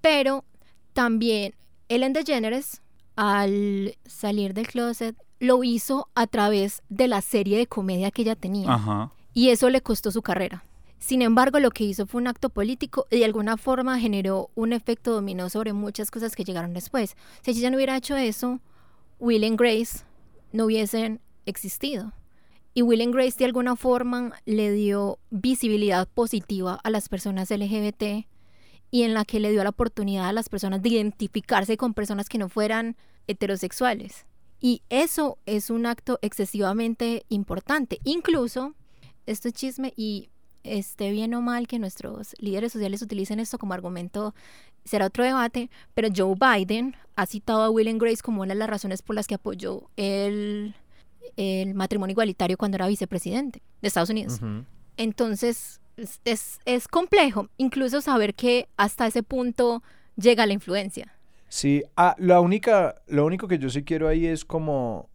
S3: pero también Ellen DeGeneres, al salir del closet, lo hizo a través de la serie de comedia que ella tenía. Ajá y eso le costó su carrera. Sin embargo, lo que hizo fue un acto político y de alguna forma generó un efecto dominó sobre muchas cosas que llegaron después. Si ella no hubiera hecho eso, Will and Grace no hubiesen existido. Y Will and Grace de alguna forma le dio visibilidad positiva a las personas LGBT y en la que le dio la oportunidad a las personas de identificarse con personas que no fueran heterosexuales. Y eso es un acto excesivamente importante. Incluso esto es chisme y esté bien o mal que nuestros líderes sociales utilicen esto como argumento, será otro debate, pero Joe Biden ha citado a Will and Grace como una de las razones por las que apoyó el, el matrimonio igualitario cuando era vicepresidente de Estados Unidos. Entonces, es, es, complejo, incluso saber que hasta ese punto llega la influencia.
S1: Sí, ah, única, lo único que yo sí quiero ahí es como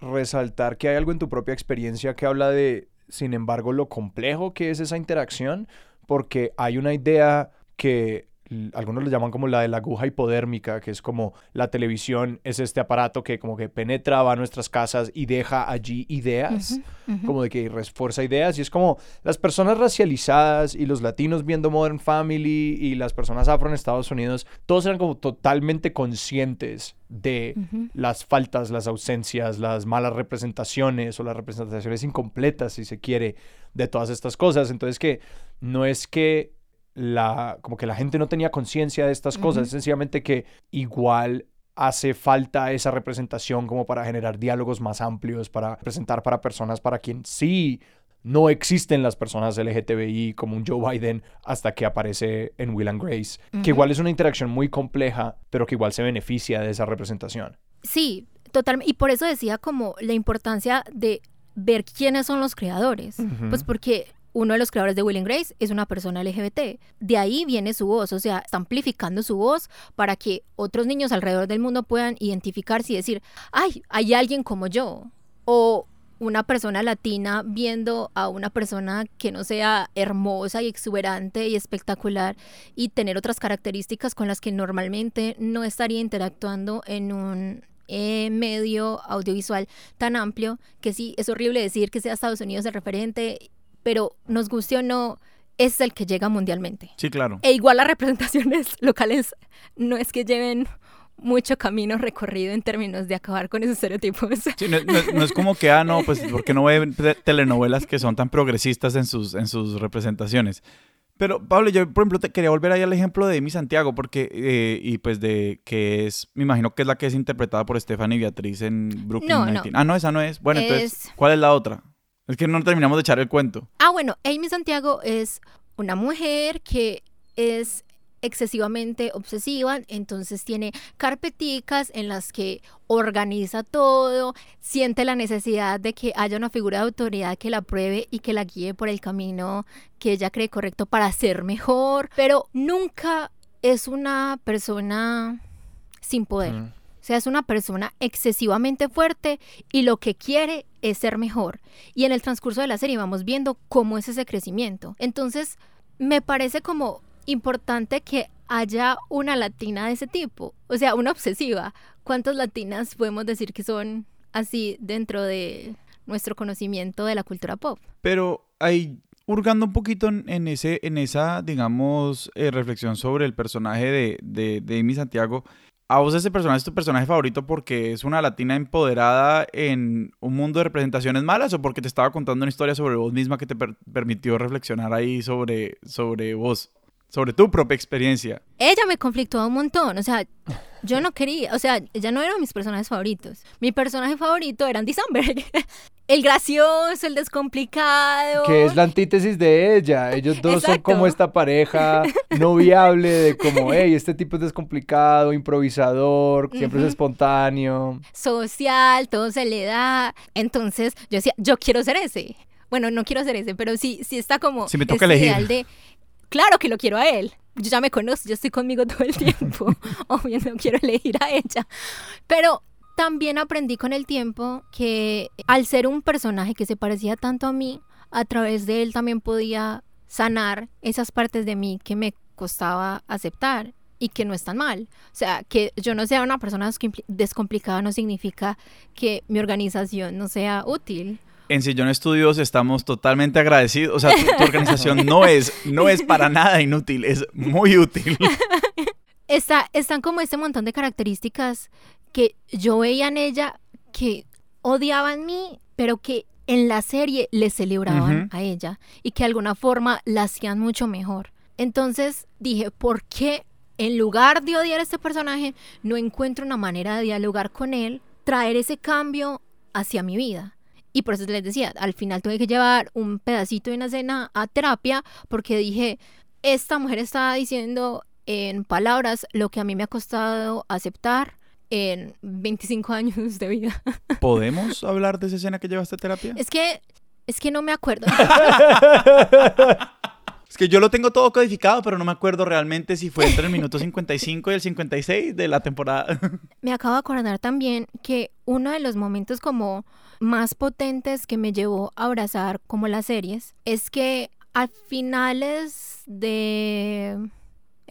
S1: resaltar que hay algo en tu propia experiencia que habla de, sin embargo, lo complejo que es esa interacción, porque hay una idea que algunos lo llaman como la de la aguja hipodérmica, que es como la televisión es este aparato que como que penetra a nuestras casas y deja allí ideas, como de que refuerza ideas, y es como las personas racializadas y los latinos viendo Modern Family y las personas afro en Estados Unidos, todos eran como totalmente conscientes de las faltas, las ausencias, las malas representaciones o las representaciones incompletas, si se quiere, de todas estas cosas. Entonces que no es que la, como que la gente no tenía conciencia de estas cosas, sencillamente que igual hace falta esa representación como para generar diálogos más amplios, para presentar para personas para quien sí no existen las personas LGTBI como un Joe Biden hasta que aparece en Will and Grace, que igual es una interacción muy compleja, pero que igual se beneficia de esa representación.
S3: Sí, totalmente. Y por eso decía como la importancia de ver quiénes son los creadores. Pues porque uno de los creadores de Will and Grace es una persona LGBT. De ahí viene su voz, o sea, está amplificando su voz para que otros niños alrededor del mundo puedan identificarse y decir, ay, hay alguien como yo. O una persona latina viendo a una persona que no sea hermosa y exuberante y espectacular y tener otras características con las que normalmente no estaría interactuando en un eh, medio audiovisual tan amplio que sí, es horrible decir que sea Estados Unidos el referente pero nos guste o no, es el que llega mundialmente.
S2: Sí, claro.
S3: E igual las representaciones locales no es que lleven mucho camino recorrido en términos de acabar con esos estereotipos.
S2: Sí, no, es como que, ah, no, pues porque no ve telenovelas que son tan progresistas en sus, en sus representaciones. Pero, Pablo, yo, por ejemplo, te quería volver ahí al ejemplo de Emi Santiago, porque, eh, y pues de que es, me imagino que es la que es interpretada por Stephanie Beatriz en Brooklyn
S3: no, No.
S2: Ah, no, esa no es. Bueno, entonces, ¿cuál es la otra? Es que no terminamos de echar el cuento.
S3: Ah, bueno, Amy Santiago es una mujer que es excesivamente obsesiva, entonces tiene carpeticas en las que organiza todo, siente la necesidad de que haya una figura de autoridad que la pruebe y que la guíe por el camino que ella cree correcto para ser mejor, pero nunca es una persona sin poder. Mm. O sea, es una persona excesivamente fuerte y lo que quiere es ser mejor. Y en el transcurso de la serie vamos viendo cómo es ese crecimiento. Entonces, me parece como importante que haya una latina de ese tipo. O sea, una obsesiva. ¿Cuántas latinas podemos decir que son así dentro de nuestro conocimiento de la cultura pop?
S2: Pero hay hurgando un poquito en, ese, en esa, digamos, eh, reflexión sobre el personaje de, de, de Amy Santiago, ¿A vos ese personaje es tu personaje favorito porque es una latina empoderada en un mundo de representaciones malas o porque te estaba contando una historia sobre vos misma que te permitió reflexionar ahí sobre, sobre vos? sobre tu propia experiencia.
S3: Ella me conflictó un montón, o sea, yo no quería, o sea, ella no era mis personajes favoritos. Mi personaje favorito era Andy Samberg. El gracioso, el descomplicado.
S1: Que es la antítesis de ella. Ellos dos son como esta pareja no viable de como, hey, este tipo es descomplicado, improvisador, siempre es espontáneo.
S3: Social, todo se le da. Entonces yo decía, yo quiero ser ese. Bueno, no quiero ser ese, pero sí, sí está como...
S2: Si me toca elegir.
S3: de claro que lo quiero a él. Yo ya me conozco, yo estoy conmigo todo el tiempo. Obvio, no quiero elegir a ella. Pero también aprendí con el tiempo que al ser un personaje que se parecía tanto a mí, a través de él también podía sanar esas partes de mí que me costaba aceptar y que no están mal. O sea, que yo no sea una persona descomplicada no significa que mi organización no sea útil
S2: en Sillón Estudios estamos totalmente agradecidos. O sea, tu, organización no es, no es para nada inútil, es muy útil.
S3: Está, están como este montón de características que yo veía en ella que odiaban mí, pero que en la serie le celebraban a ella y que de alguna forma la hacían mucho mejor. Entonces dije, ¿por qué en lugar de odiar a este personaje no encuentro una manera de dialogar con él, traer ese cambio hacia mi vida? Y por eso les decía, al final tuve que llevar un pedacito de una escena a terapia porque dije, esta mujer está diciendo en palabras lo que a mí me ha costado aceptar en 25 años de vida.
S2: ¿Podemos hablar de esa escena que llevaste a terapia?
S3: Es que, es que no me acuerdo.
S2: Es que yo lo tengo todo codificado, pero no me acuerdo realmente si fue entre el minuto 55 y el 56 de la temporada.
S3: Me acabo de acordar también que uno de los momentos como más potentes que me llevó a abrazar como las series es que a finales de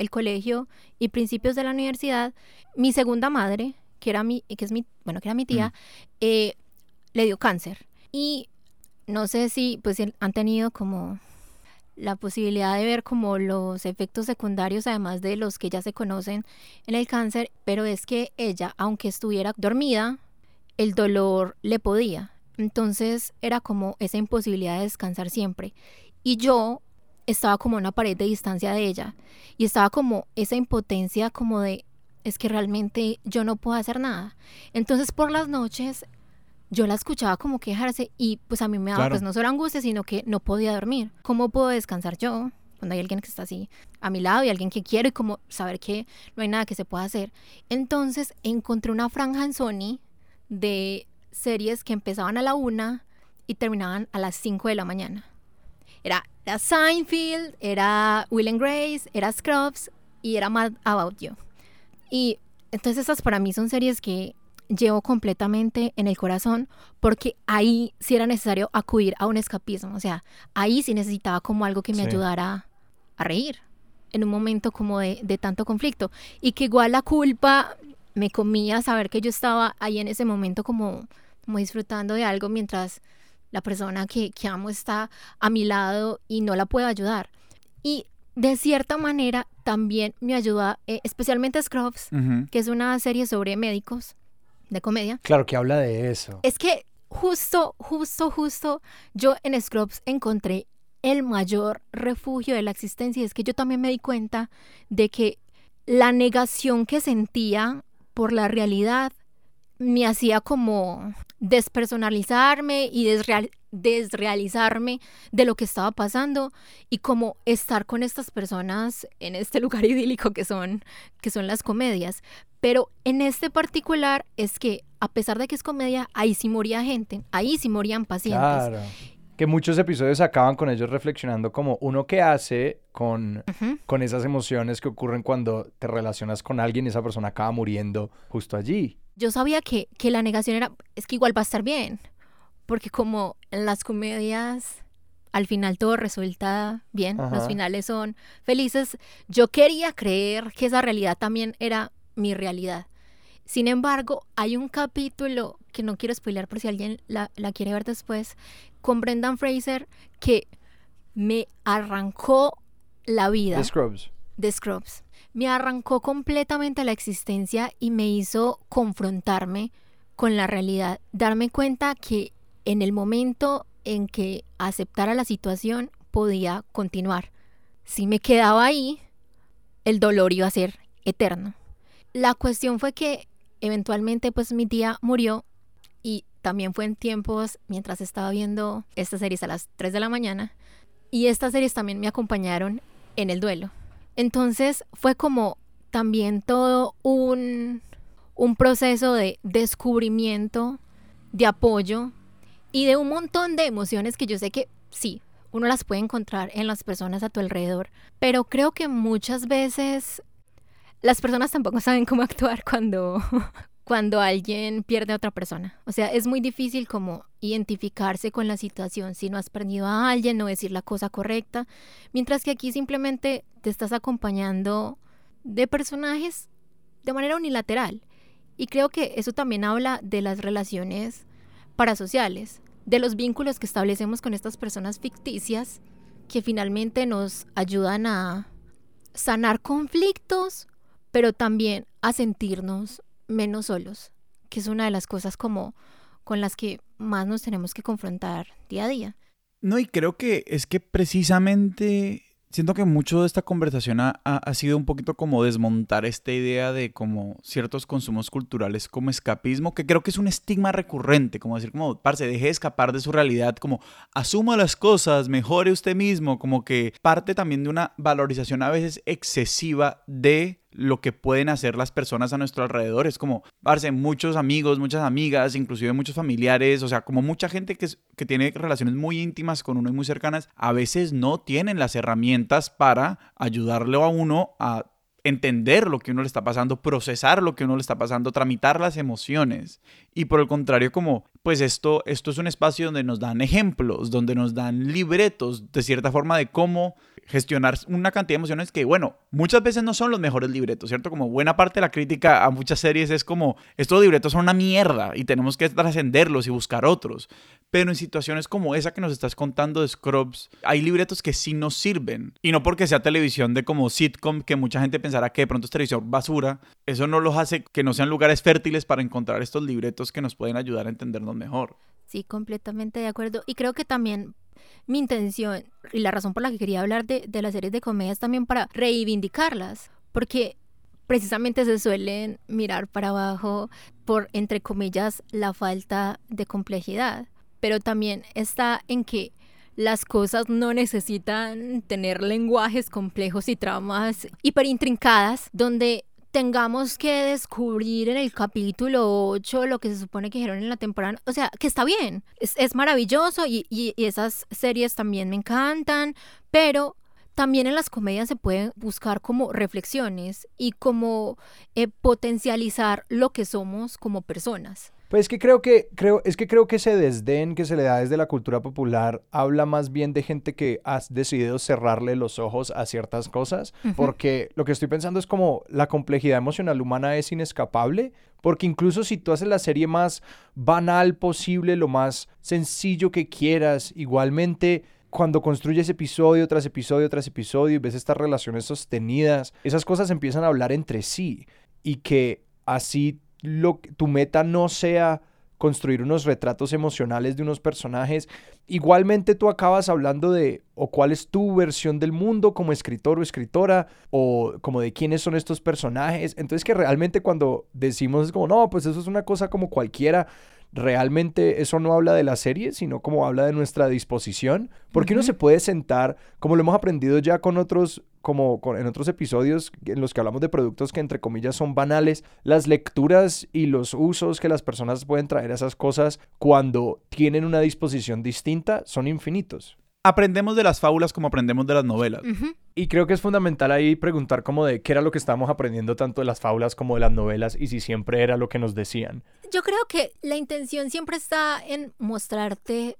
S3: el colegio y principios de la universidad, mi segunda madre, que era mi, que es mi, bueno, que era mi tía, eh, le dio cáncer. Y no sé si pues han tenido como la posibilidad de ver como los efectos secundarios, además de los que ya se conocen en el cáncer, pero es que ella, aunque estuviera dormida, el dolor le podía. Entonces era como esa imposibilidad de descansar siempre. Y yo estaba como una pared de distancia de ella y estaba como esa impotencia como de es que realmente yo no puedo hacer nada. Entonces por las noches yo la escuchaba como quejarse y pues a mí me daba pues no solo angustia, sino que no podía dormir. ¿Cómo puedo descansar yo? Cuando hay alguien que está así a mi lado y alguien que quiero y como saber que no hay nada que se pueda hacer. Entonces encontré una franja en Sony de series que empezaban a la una y terminaban a las 5 de la mañana. Era, era Seinfeld, era Will and Grace, era Scrubs y era Mad About You. Y entonces esas para mí son series que llevo completamente en el corazón porque ahí sí era necesario acudir a un escapismo, o sea, ahí sí necesitaba como algo que me ayudara a reír en un momento como de, de, tanto conflicto. Y que igual la culpa me comía saber que yo estaba ahí en ese momento como, como disfrutando de algo mientras la persona que, que amo está a mi lado y no la puedo ayudar. Y de cierta manera también me ayuda, eh, especialmente Scrubs, que es una serie sobre médicos de comedia.
S1: Claro, que habla de eso.
S3: Es que justo, justo, justo, yo en Scrubs encontré el mayor refugio de la existencia. Y es que yo también me di cuenta de que la negación que sentía por la realidad me hacía como despersonalizarme y desrealizarme de lo que estaba pasando y como estar con estas personas en este lugar idílico que son, que son las comedias. Pero en este particular es que a pesar de que es comedia, ahí sí moría gente, ahí sí morían pacientes.
S1: Claro. Que muchos episodios acaban con ellos reflexionando como uno que hace con, con esas emociones que ocurren cuando te relacionas con alguien y esa persona acaba muriendo justo allí.
S3: Yo sabía que, que la negación era, es que igual va a estar bien, porque como en las comedias al final todo resulta bien, los finales son felices, yo quería creer que esa realidad también era mi realidad. Sin embargo, hay un capítulo que no quiero spoiler por si alguien la, la quiere ver después, con Brendan Fraser, que me arrancó la vida.
S1: The Scrubs.
S3: The Scrubs me arrancó completamente la existencia y me hizo confrontarme con la realidad, darme cuenta que en el momento en que aceptara la situación podía continuar. Si me quedaba ahí, el dolor iba a ser eterno. La cuestión fue que eventualmente pues mi tía murió y también fue en tiempos mientras estaba viendo estas series a las 3 de la mañana y estas series también me acompañaron en el duelo. Entonces fue como también todo un, un proceso de descubrimiento, de apoyo y de un montón de emociones que yo sé que sí, uno las puede encontrar en las personas a tu alrededor, pero creo que muchas veces las personas tampoco saben cómo actuar cuando, cuando alguien pierde a otra persona. O sea, es muy difícil como identificarse con la situación si no has perdido a alguien, no decir la cosa correcta, mientras que aquí simplemente te estás acompañando de personajes de manera unilateral. Y creo que eso también habla de las relaciones parasociales, de los vínculos que establecemos con estas personas ficticias que finalmente nos ayudan a sanar conflictos, pero también a sentirnos menos solos, que es una de las cosas como con las que más nos tenemos que confrontar día a día.
S2: No, y creo que es que precisamente siento que mucho de esta conversación ha, ha, sido un poquito como desmontar esta idea de como ciertos consumos culturales como escapismo, que creo que es un estigma recurrente, como decir como, parce, deje de escapar de su realidad, como asuma las cosas, mejore usted mismo, como que parte también de una valorización a veces excesiva de lo que pueden hacer las personas a nuestro alrededor. Es como, darse muchos amigos, muchas amigas, inclusive muchos familiares, o sea, como mucha gente que, que tiene relaciones muy íntimas con uno y muy cercanas, a veces no tienen las herramientas para ayudarle a uno a entender lo que uno le está pasando, procesar lo que uno le está pasando, tramitar las emociones. Y por el contrario, como, pues esto, esto es un espacio donde nos dan ejemplos, donde nos dan libretos, de cierta forma, de cómo gestionar una cantidad de emociones que, bueno, muchas veces no son los mejores libretos, ¿cierto? Como buena parte de la crítica a muchas series es como, estos libretos son una mierda y tenemos que trascenderlos y buscar otros. Pero en situaciones como esa que nos estás contando de Scrubs, hay libretos que sí nos sirven. Y no porque sea televisión de como sitcom, que mucha gente pensará que de pronto es televisión basura, eso no los hace que no sean lugares fértiles para encontrar estos libretos que nos pueden ayudar a entendernos mejor.
S3: Sí, completamente de acuerdo. Y creo que también mi intención y la razón por la que quería hablar de, las series de comedia es también para reivindicarlas, porque precisamente se suelen mirar para abajo por, entre comillas, la falta de complejidad, pero también está en que las cosas no necesitan tener lenguajes complejos y tramas hiperintrincadas donde tengamos que descubrir en el capítulo 8 lo que se supone que dijeron en la temporada. O sea, que está bien, es, es maravilloso y, y, esas series también me encantan, pero también en las comedias se pueden buscar como reflexiones y como eh, potencializar lo que somos como personas.
S1: Pues es que creo que creo es que creo que ese desdén que se le da desde la cultura popular habla más bien de gente que ha decidido cerrarle los ojos a ciertas cosas, porque lo que estoy pensando es como la complejidad emocional humana es inescapable, porque incluso si tú haces la serie más banal posible, lo más sencillo que quieras, igualmente cuando construyes episodio tras episodio tras episodio y ves estas relaciones sostenidas, esas cosas empiezan a hablar entre sí y que así lo, tu meta no sea construir unos retratos emocionales de unos personajes, igualmente tú acabas hablando de o cuál es tu versión del mundo como escritor o escritora o como de quiénes son estos personajes. Entonces que realmente cuando decimos es como, no, pues eso es una cosa como cualquiera, realmente eso no habla de la serie, sino como habla de nuestra disposición, porque uno se puede sentar, como lo hemos aprendido ya con otros, como en otros episodios en los que hablamos de productos que entre comillas son banales, las lecturas y los usos que las personas pueden traer a esas cosas cuando tienen una disposición distinta son infinitos
S2: aprendemos de las fábulas como aprendemos de las novelas.
S1: Y creo que es fundamental ahí preguntar como de qué era lo que estábamos aprendiendo tanto de las fábulas como de las novelas y si siempre era lo que nos decían.
S3: Yo creo que la intención siempre está en mostrarte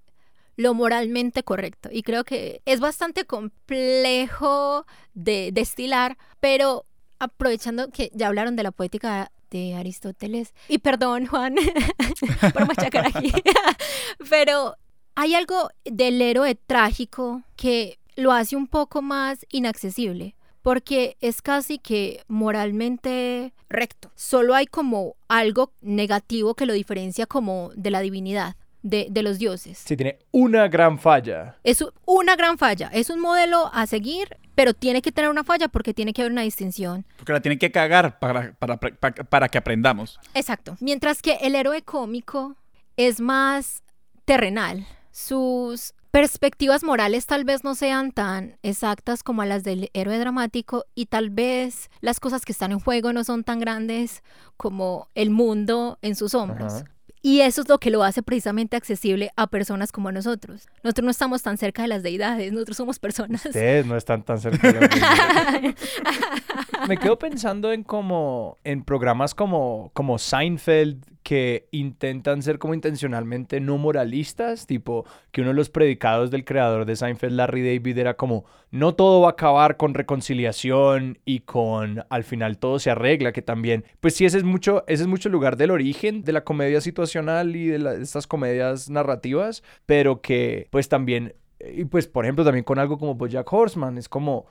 S3: lo moralmente correcto y creo que es bastante complejo de destilar, pero aprovechando que ya hablaron de la poética de Aristóteles, y perdón Juan por machacar aquí, pero hay algo del héroe trágico que lo hace un poco más inaccesible porque es casi que moralmente recto. Solo hay como algo negativo que lo diferencia como de la divinidad. De, de, los dioses.
S1: Sí, tiene una gran falla.
S3: Es una gran falla. Es un modelo a seguir, pero tiene que tener una falla porque tiene que haber una distinción.
S2: Porque la tiene que cagar para, para, para, para que aprendamos.
S3: Exacto. Mientras que el héroe cómico es más terrenal sus perspectivas morales tal vez no sean tan exactas como las del héroe dramático y tal vez las cosas que están en juego no son tan grandes como el mundo en sus hombros. Y eso es lo que lo hace precisamente accesible a personas como nosotros. Nosotros no estamos tan cerca de las deidades, nosotros somos personas.
S1: Ustedes no están tan cerca de las deidades. Me quedo pensando en como en programas como, como Seinfeld que intentan ser como intencionalmente no moralistas, tipo que uno de los predicados del creador de Seinfeld, Larry David, era como no todo va a acabar con reconciliación y con al final todo se arregla, que también, pues sí, ese es mucho, ese es mucho el lugar del origen de la comedia situacional y de, estas comedias narrativas, pero que pues también, y pues por ejemplo también con algo como Bojack Horseman, es como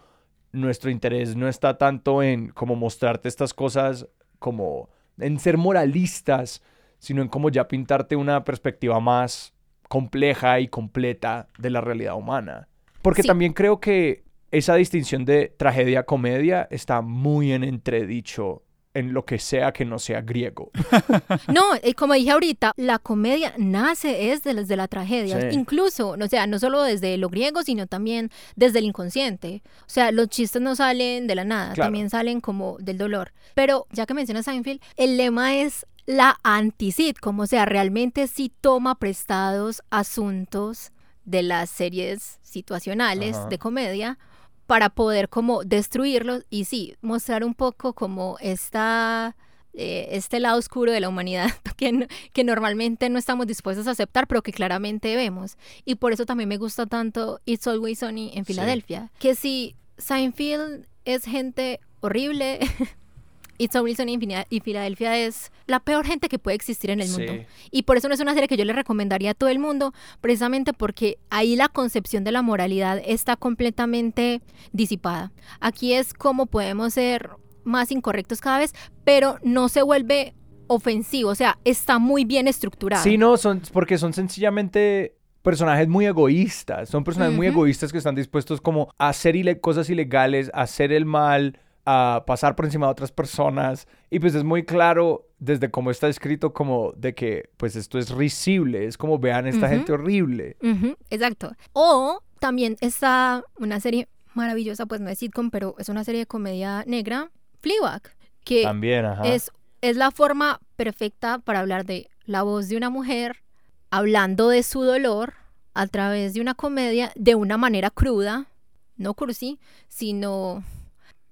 S1: nuestro interés no está tanto en como mostrarte estas cosas como en ser moralistas, sino en cómo ya pintarte una perspectiva más compleja y completa de la realidad humana. Porque también creo que esa distinción de tragedia-comedia está muy en entredicho en lo que sea que no sea griego.
S3: No, y como dije ahorita, la comedia nace es desde la tragedia,
S1: Sí.
S3: incluso, o sea, no solo desde lo griego, sino también desde el inconsciente. O sea, los chistes no salen de la nada,
S1: Claro.
S3: también salen como del dolor. Pero ya que mencionas Seinfeld, el lema es la anti-sitcom, o sea, realmente sí toma prestados asuntos de las series situacionales
S1: Ajá.
S3: de comedia para poder como destruirlos y sí, mostrar un poco como esta, eh, este lado oscuro de la humanidad que, no- que normalmente no estamos dispuestos a aceptar, pero que claramente vemos. Y por eso también me gusta tanto It's Always Sunny en
S1: Sí.
S3: Filadelfia. Que si Seinfeld es gente horrible, It's en Fina- y Filadelfia es la peor gente que puede existir en el
S1: Sí.
S3: mundo. Y por eso no es una serie que yo le recomendaría a todo el mundo, precisamente porque ahí la concepción de la moralidad está completamente disipada. Aquí es cómo podemos ser más incorrectos cada vez, pero no se vuelve ofensivo, o sea, está muy bien estructurado.
S1: Sí, no, son porque son sencillamente personajes muy egoístas. Son personajes muy egoístas que están dispuestos como a hacer ile- cosas ilegales, a hacer el mal, a pasar por encima de otras personas. Y pues es muy claro desde cómo está escrito como de que pues esto es risible, es como vean esta gente horrible.
S3: Exacto. O también está una serie maravillosa, pues no es sitcom, pero es una serie de comedia negra, Fleabag, que
S1: También, ajá.
S3: es, es la forma perfecta para hablar de la voz de una mujer hablando de su dolor a través de una comedia de una manera cruda, no cursi, sino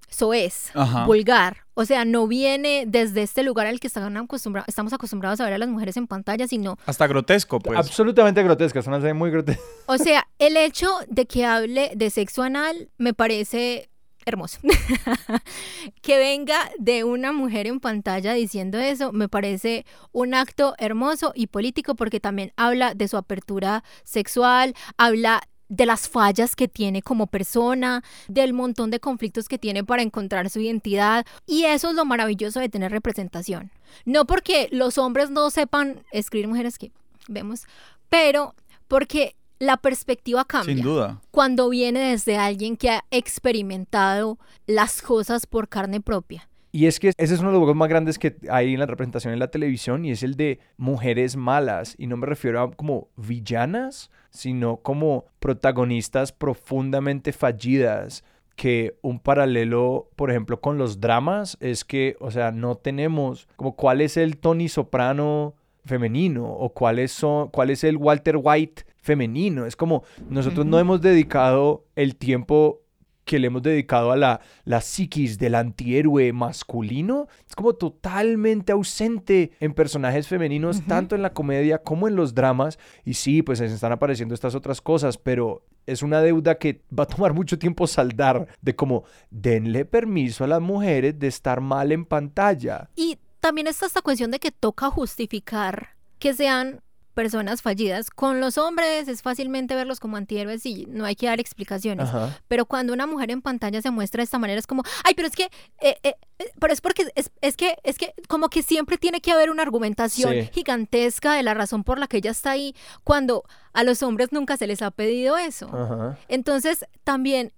S3: soez,
S2: Ajá.
S3: vulgar. O sea, no viene desde este lugar al que están acostumbra- estamos acostumbrados a ver a las mujeres en pantalla, sino
S2: Hasta grotesco, pues.
S1: Absolutamente grotesca, es una serie muy grotesca.
S3: O sea, el hecho de que hable de sexo anal me parece hermoso. que venga de una mujer en pantalla diciendo eso me parece un acto hermoso y político porque también habla de su apertura sexual, habla de las fallas que tiene como persona, del montón de conflictos que tiene para encontrar su identidad. Y eso es lo maravilloso de tener representación. No porque los hombres no sepan escribir mujeres que vemos, pero porque la perspectiva cambia
S2: Sin duda.
S3: cuando viene desde alguien que ha experimentado las cosas por carne propia.
S1: Y es que ese es uno de los juegos más grandes que hay en la representación en la televisión y es el de mujeres malas. Y no me refiero a como villanas, sino como protagonistas profundamente fallidas. Que un paralelo, por ejemplo, con los dramas es que, o sea, no tenemos como cuál es el Tony Soprano femenino o cuál es, son, cuál es el Walter White femenino. Es como nosotros no hemos dedicado el tiempo que le hemos dedicado a la, la psiquis del antihéroe masculino es como totalmente ausente en personajes femeninos, tanto en la comedia como en los dramas. Y sí, pues se están apareciendo estas otras cosas, pero es una deuda que va a tomar mucho tiempo saldar de como denle permiso a las mujeres de estar mal en pantalla.
S3: Y también está esta cuestión de que toca justificar que sean personas fallidas. Con los hombres es fácilmente verlos como antihéroes y no hay que dar explicaciones.
S1: Ajá.
S3: Pero cuando una mujer en pantalla se muestra de esta manera es como, ay, pero es que, eh, eh, eh, pero es porque, es, es que, es que como que siempre tiene que haber una argumentación
S1: Sí.
S3: gigantesca de la razón por la que ella está ahí, cuando a los hombres nunca se les ha pedido eso.
S1: Ajá.
S3: Entonces, también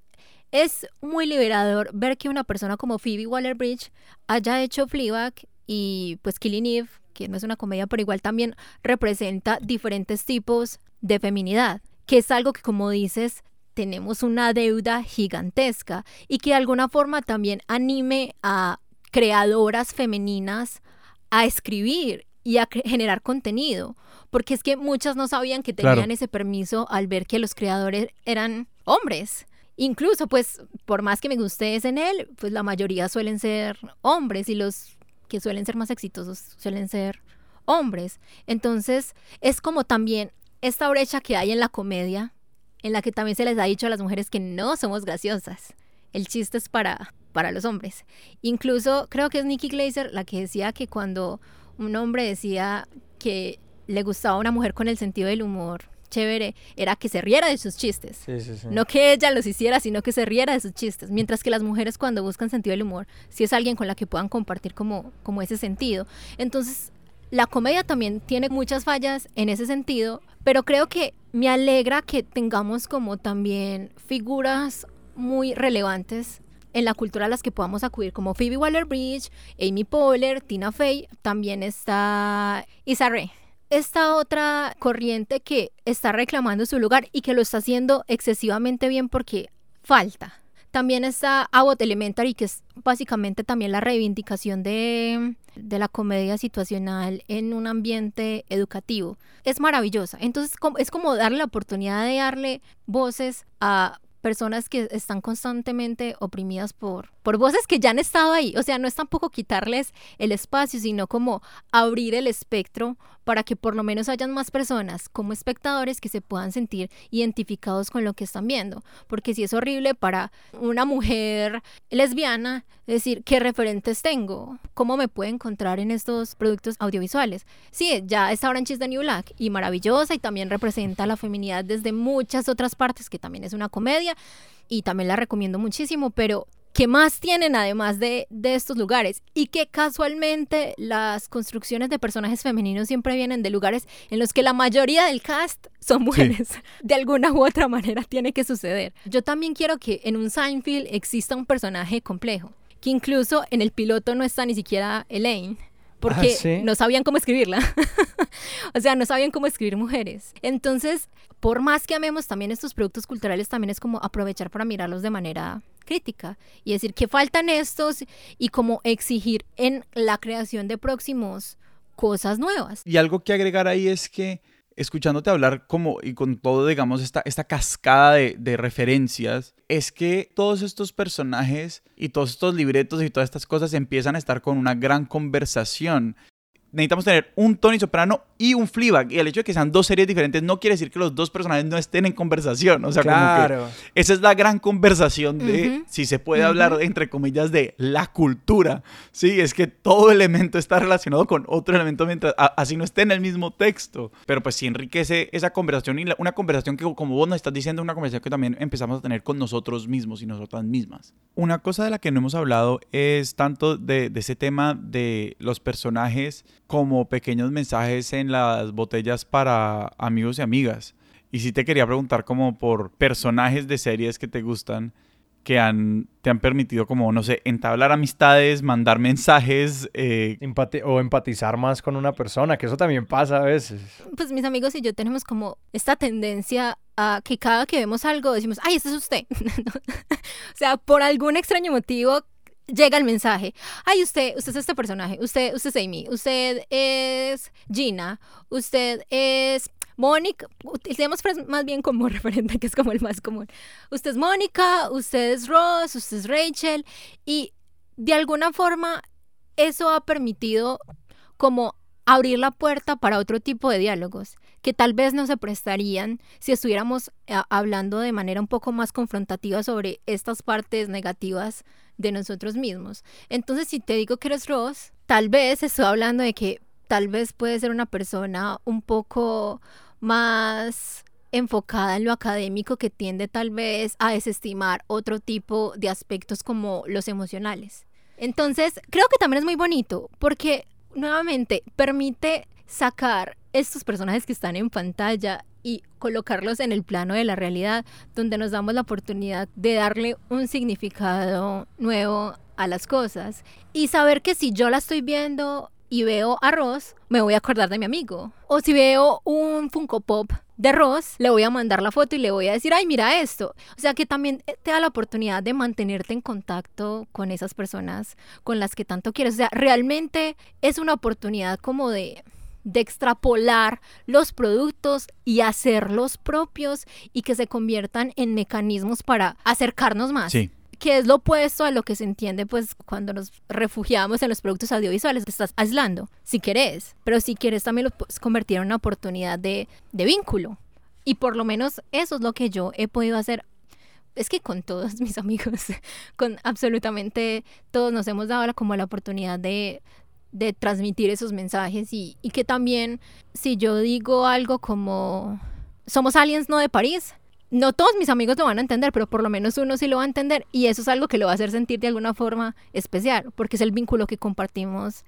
S3: es muy liberador ver que una persona como Phoebe Waller-Bridge haya hecho Fleabag y pues Killing Eve, que no es una comedia, pero igual también representa diferentes tipos de feminidad, que es algo que como dices, tenemos una deuda gigantesca y que de alguna forma también anime a creadoras femeninas a escribir y a generar contenido, porque es que muchas no sabían que
S2: Claro.
S3: tenían ese permiso al ver que los creadores eran hombres. Incluso, pues, por más que me guste en él, pues la mayoría suelen ser hombres y los que suelen ser más exitosos suelen ser hombres. Entonces, es como también esta brecha que hay en la comedia, en la que también se les ha dicho a las mujeres que no somos graciosas. El chiste es para, para los hombres. Incluso creo que es Nikki Glazer la que decía que cuando un hombre decía que le gustaba una mujer con el sentido del humor chévere, era que se riera de sus chistes.
S1: Sí, sí, sí.
S3: No que ella los hiciera, sino que se riera de sus chistes. Mientras que las mujeres cuando buscan sentido del humor, si es alguien con la que puedan compartir como, como ese sentido. Entonces, la comedia también tiene muchas fallas en ese sentido, pero creo que me alegra que tengamos como también figuras muy relevantes en la cultura a las que podamos acudir, como Phoebe Waller-Bridge, Amy Poehler, Tina Fey, también está Issa Rae. Esta otra corriente que está reclamando su lugar y que lo está haciendo excesivamente bien porque falta. También está Abbott Elementary, que es básicamente también la reivindicación de, de, la comedia situacional en un ambiente educativo. Es maravillosa. Entonces es como darle la oportunidad de darle voces a personas que están constantemente oprimidas por, por voces que ya han estado ahí. O sea, no es tampoco quitarles el espacio, sino como abrir el espectro para que por lo menos hayan más personas como espectadores que se puedan sentir identificados con lo que están viendo. Porque si es horrible para una mujer lesbiana decir qué referentes tengo, cómo me puedo encontrar en estos productos audiovisuales. Sí, ya está Orange is the New Black y maravillosa y también representa la feminidad desde muchas otras partes, que también es una comedia y también la recomiendo muchísimo, pero ¿qué más tienen además de, de, estos lugares? Y que casualmente las construcciones de personajes femeninos siempre vienen de lugares en los que la mayoría del cast son mujeres. De alguna u otra manera tiene que suceder. Yo también quiero que en un Seinfeld exista un personaje complejo, que incluso en el piloto no está ni siquiera Elaine porque
S1: ¿Ah,
S3: no sabían cómo escribirla. o sea, no sabían cómo escribir mujeres. Entonces, por más que amemos también estos productos culturales, también es como aprovechar para mirarlos de manera crítica y decir que faltan estos y como exigir en la creación de próximos cosas nuevas.
S2: Y algo que agregar ahí es que escuchándote hablar como y con todo, digamos, esta, esta cascada de, de, referencias, es que todos estos personajes y todos estos libretos y todas estas cosas empiezan a estar con una gran conversación. Necesitamos tener un Tony Soprano y un Fleabag. Y el hecho de que sean dos series diferentes no quiere decir que los dos personajes no estén en conversación. O sea,
S1: claro.
S2: como que esa es la gran conversación de, uh -huh. si se puede uh -huh. hablar, entre comillas, de la cultura. Sí, es que todo elemento está relacionado con otro elemento mientras a, así no esté en el mismo texto. Pero pues sí enriquece esa conversación y la, una conversación que, como vos nos estás diciendo, una conversación que también empezamos a tener con nosotros mismos y nosotras mismas. Una cosa de la que no hemos hablado es tanto de, de ese tema de los personajes como pequeños mensajes en las botellas para amigos y amigas. Y sí te quería preguntar como por personajes de series que te gustan que han, te han permitido como, no sé, entablar amistades, mandar mensajes. Eh...
S1: Empati o empatizar más con una persona, que eso también pasa a veces.
S3: Pues mis amigos y yo tenemos como esta tendencia a que cada que vemos algo decimos, ay, este es usted. o sea, por algún extraño motivo llega el mensaje. Ay, usted, usted es este personaje, usted, usted es Amy, usted es Gina, usted es Mónica, utilicemos más bien como referente, que es como el más común. Usted es Mónica, usted es Ross, usted es Rachel, y de alguna forma eso ha permitido como abrir la puerta para otro tipo de diálogos que tal vez no se prestarían si estuviéramos eh, hablando de manera un poco más confrontativa sobre estas partes negativas de nosotros mismos. Entonces, si te digo que eres Ross, tal vez estoy hablando de que tal vez puede ser una persona un poco más enfocada en lo académico que tiende tal vez a desestimar otro tipo de aspectos como los emocionales. Entonces, creo que también es muy bonito porque nuevamente permite sacar estos personajes que están en pantalla y colocarlos en el plano de la realidad, donde nos damos la oportunidad de darle un significado nuevo a las cosas y saber que si yo la estoy viendo y veo a Ross, me voy a acordar de mi amigo. O si veo un Funko Pop de Ross, le voy a mandar la foto y le voy a decir, ay, mira esto. O sea que también te da la oportunidad de mantenerte en contacto con esas personas con las que tanto quieres. O sea, realmente es una oportunidad como de de extrapolar los productos y hacerlos propios y que se conviertan en mecanismos para acercarnos más.
S2: Sí.
S3: Que es lo opuesto a lo que se entiende pues cuando nos refugiamos en los productos audiovisuales, te estás aislando, si querés, pero si quieres también lo puedes convertir en una oportunidad de, de vínculo. Y por lo menos eso es lo que yo he podido hacer es que con todos mis amigos, con absolutamente todos nos hemos dado como la oportunidad de, de transmitir esos mensajes y, y, que también si yo digo algo como somos aliens no de París, no todos mis amigos lo van a entender, pero por lo menos uno sí lo va a entender y eso es algo que lo va a hacer sentir de alguna forma especial, porque es el vínculo que compartimos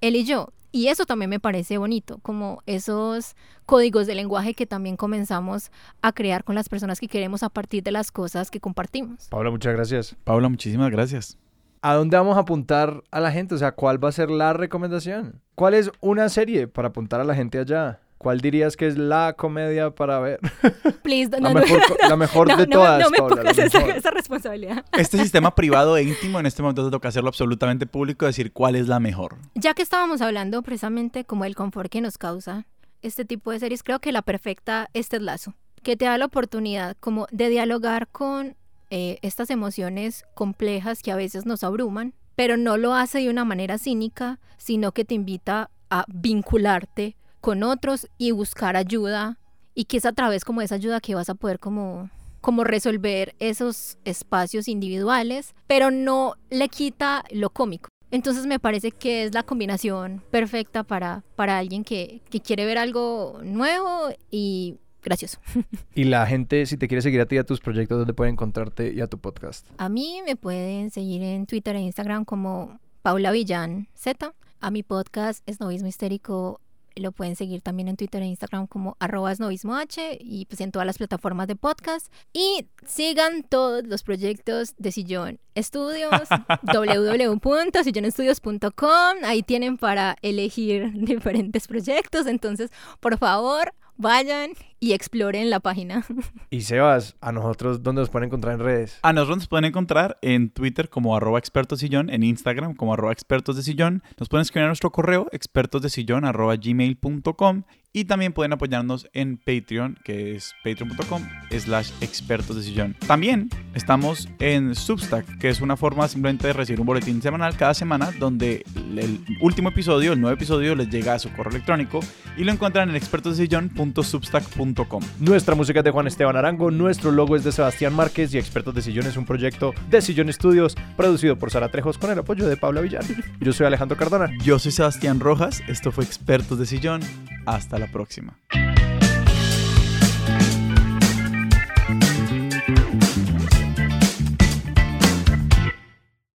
S3: él y yo. Y eso también me parece bonito, como esos códigos de lenguaje que también comenzamos a crear con las personas que queremos a partir de las cosas que compartimos.
S1: Paula, muchas gracias.
S2: Paula, muchísimas gracias.
S1: ¿A dónde vamos a apuntar a la gente? O sea, ¿cuál va a ser la recomendación? ¿Cuál es una serie para apuntar a la gente allá? ¿Cuál dirías que es la comedia para ver?
S3: Please, no,
S1: La
S3: no,
S1: mejor, la mejor
S3: no,
S1: de
S3: no,
S1: todas,
S3: no me
S1: Paula, la
S3: pongas esa, responsabilidad.
S2: Este sistema privado e íntimo en este momento te toca hacerlo absolutamente público, decir cuál es la mejor.
S3: Ya que estábamos hablando precisamente como el confort que nos causa este tipo de series, creo que la perfecta es Ted Lasso, que te da la oportunidad como de dialogar con eh, estas emociones complejas que a veces nos abruman, pero no lo hace de una manera cínica, sino que te invita a vincularte con otros y buscar ayuda y que es a través como de esa ayuda que vas a poder como como resolver esos espacios individuales, pero no le quita lo cómico. Entonces me parece que es la combinación perfecta para, para alguien que, que quiere ver algo nuevo y gracioso.
S1: Y la gente, si te quiere seguir a ti y a tus proyectos, ¿dónde puede encontrarte y a tu podcast?
S3: A mí me pueden seguir en Twitter e Instagram como Paula Villán Z. A mi podcast Esnovismo Histérico lo pueden seguir también en Twitter e Instagram como arroba esnovismo H y pues en todas las plataformas de podcast. Y sigan todos los proyectos de Sillón Estudios, www.sillonestudios.com. Ahí tienen para elegir diferentes proyectos. Entonces, por favor, vayan y exploren la página.
S1: Y Sebas, a nosotros, ¿dónde nos pueden encontrar en redes?
S2: A nosotros nos pueden encontrar en Twitter como arroba expertos sillón, en Instagram como arroba expertos de sillón. Nos pueden escribir a nuestro correo expertos de sillón arroba gmail.com y también pueden apoyarnos en Patreon, que es patreon.com slash expertos de sillón. También estamos en Substack, que es una forma simplemente de recibir un boletín semanal cada semana donde el último episodio, el nuevo episodio, les llega a su correo electrónico y lo encuentran en expertosdesillón.substack.com.
S1: Nuestra música es de Juan Esteban Arango, nuestro logo es de Sebastián Márquez y Expertos de Sillón es un proyecto de Sillón Estudios producido por Sara Trejos con el apoyo de Paula Villar. Yo soy Alejandro Cardona.
S2: Yo soy Sebastián Rojas, esto fue Expertos de Sillón. Hasta la próxima.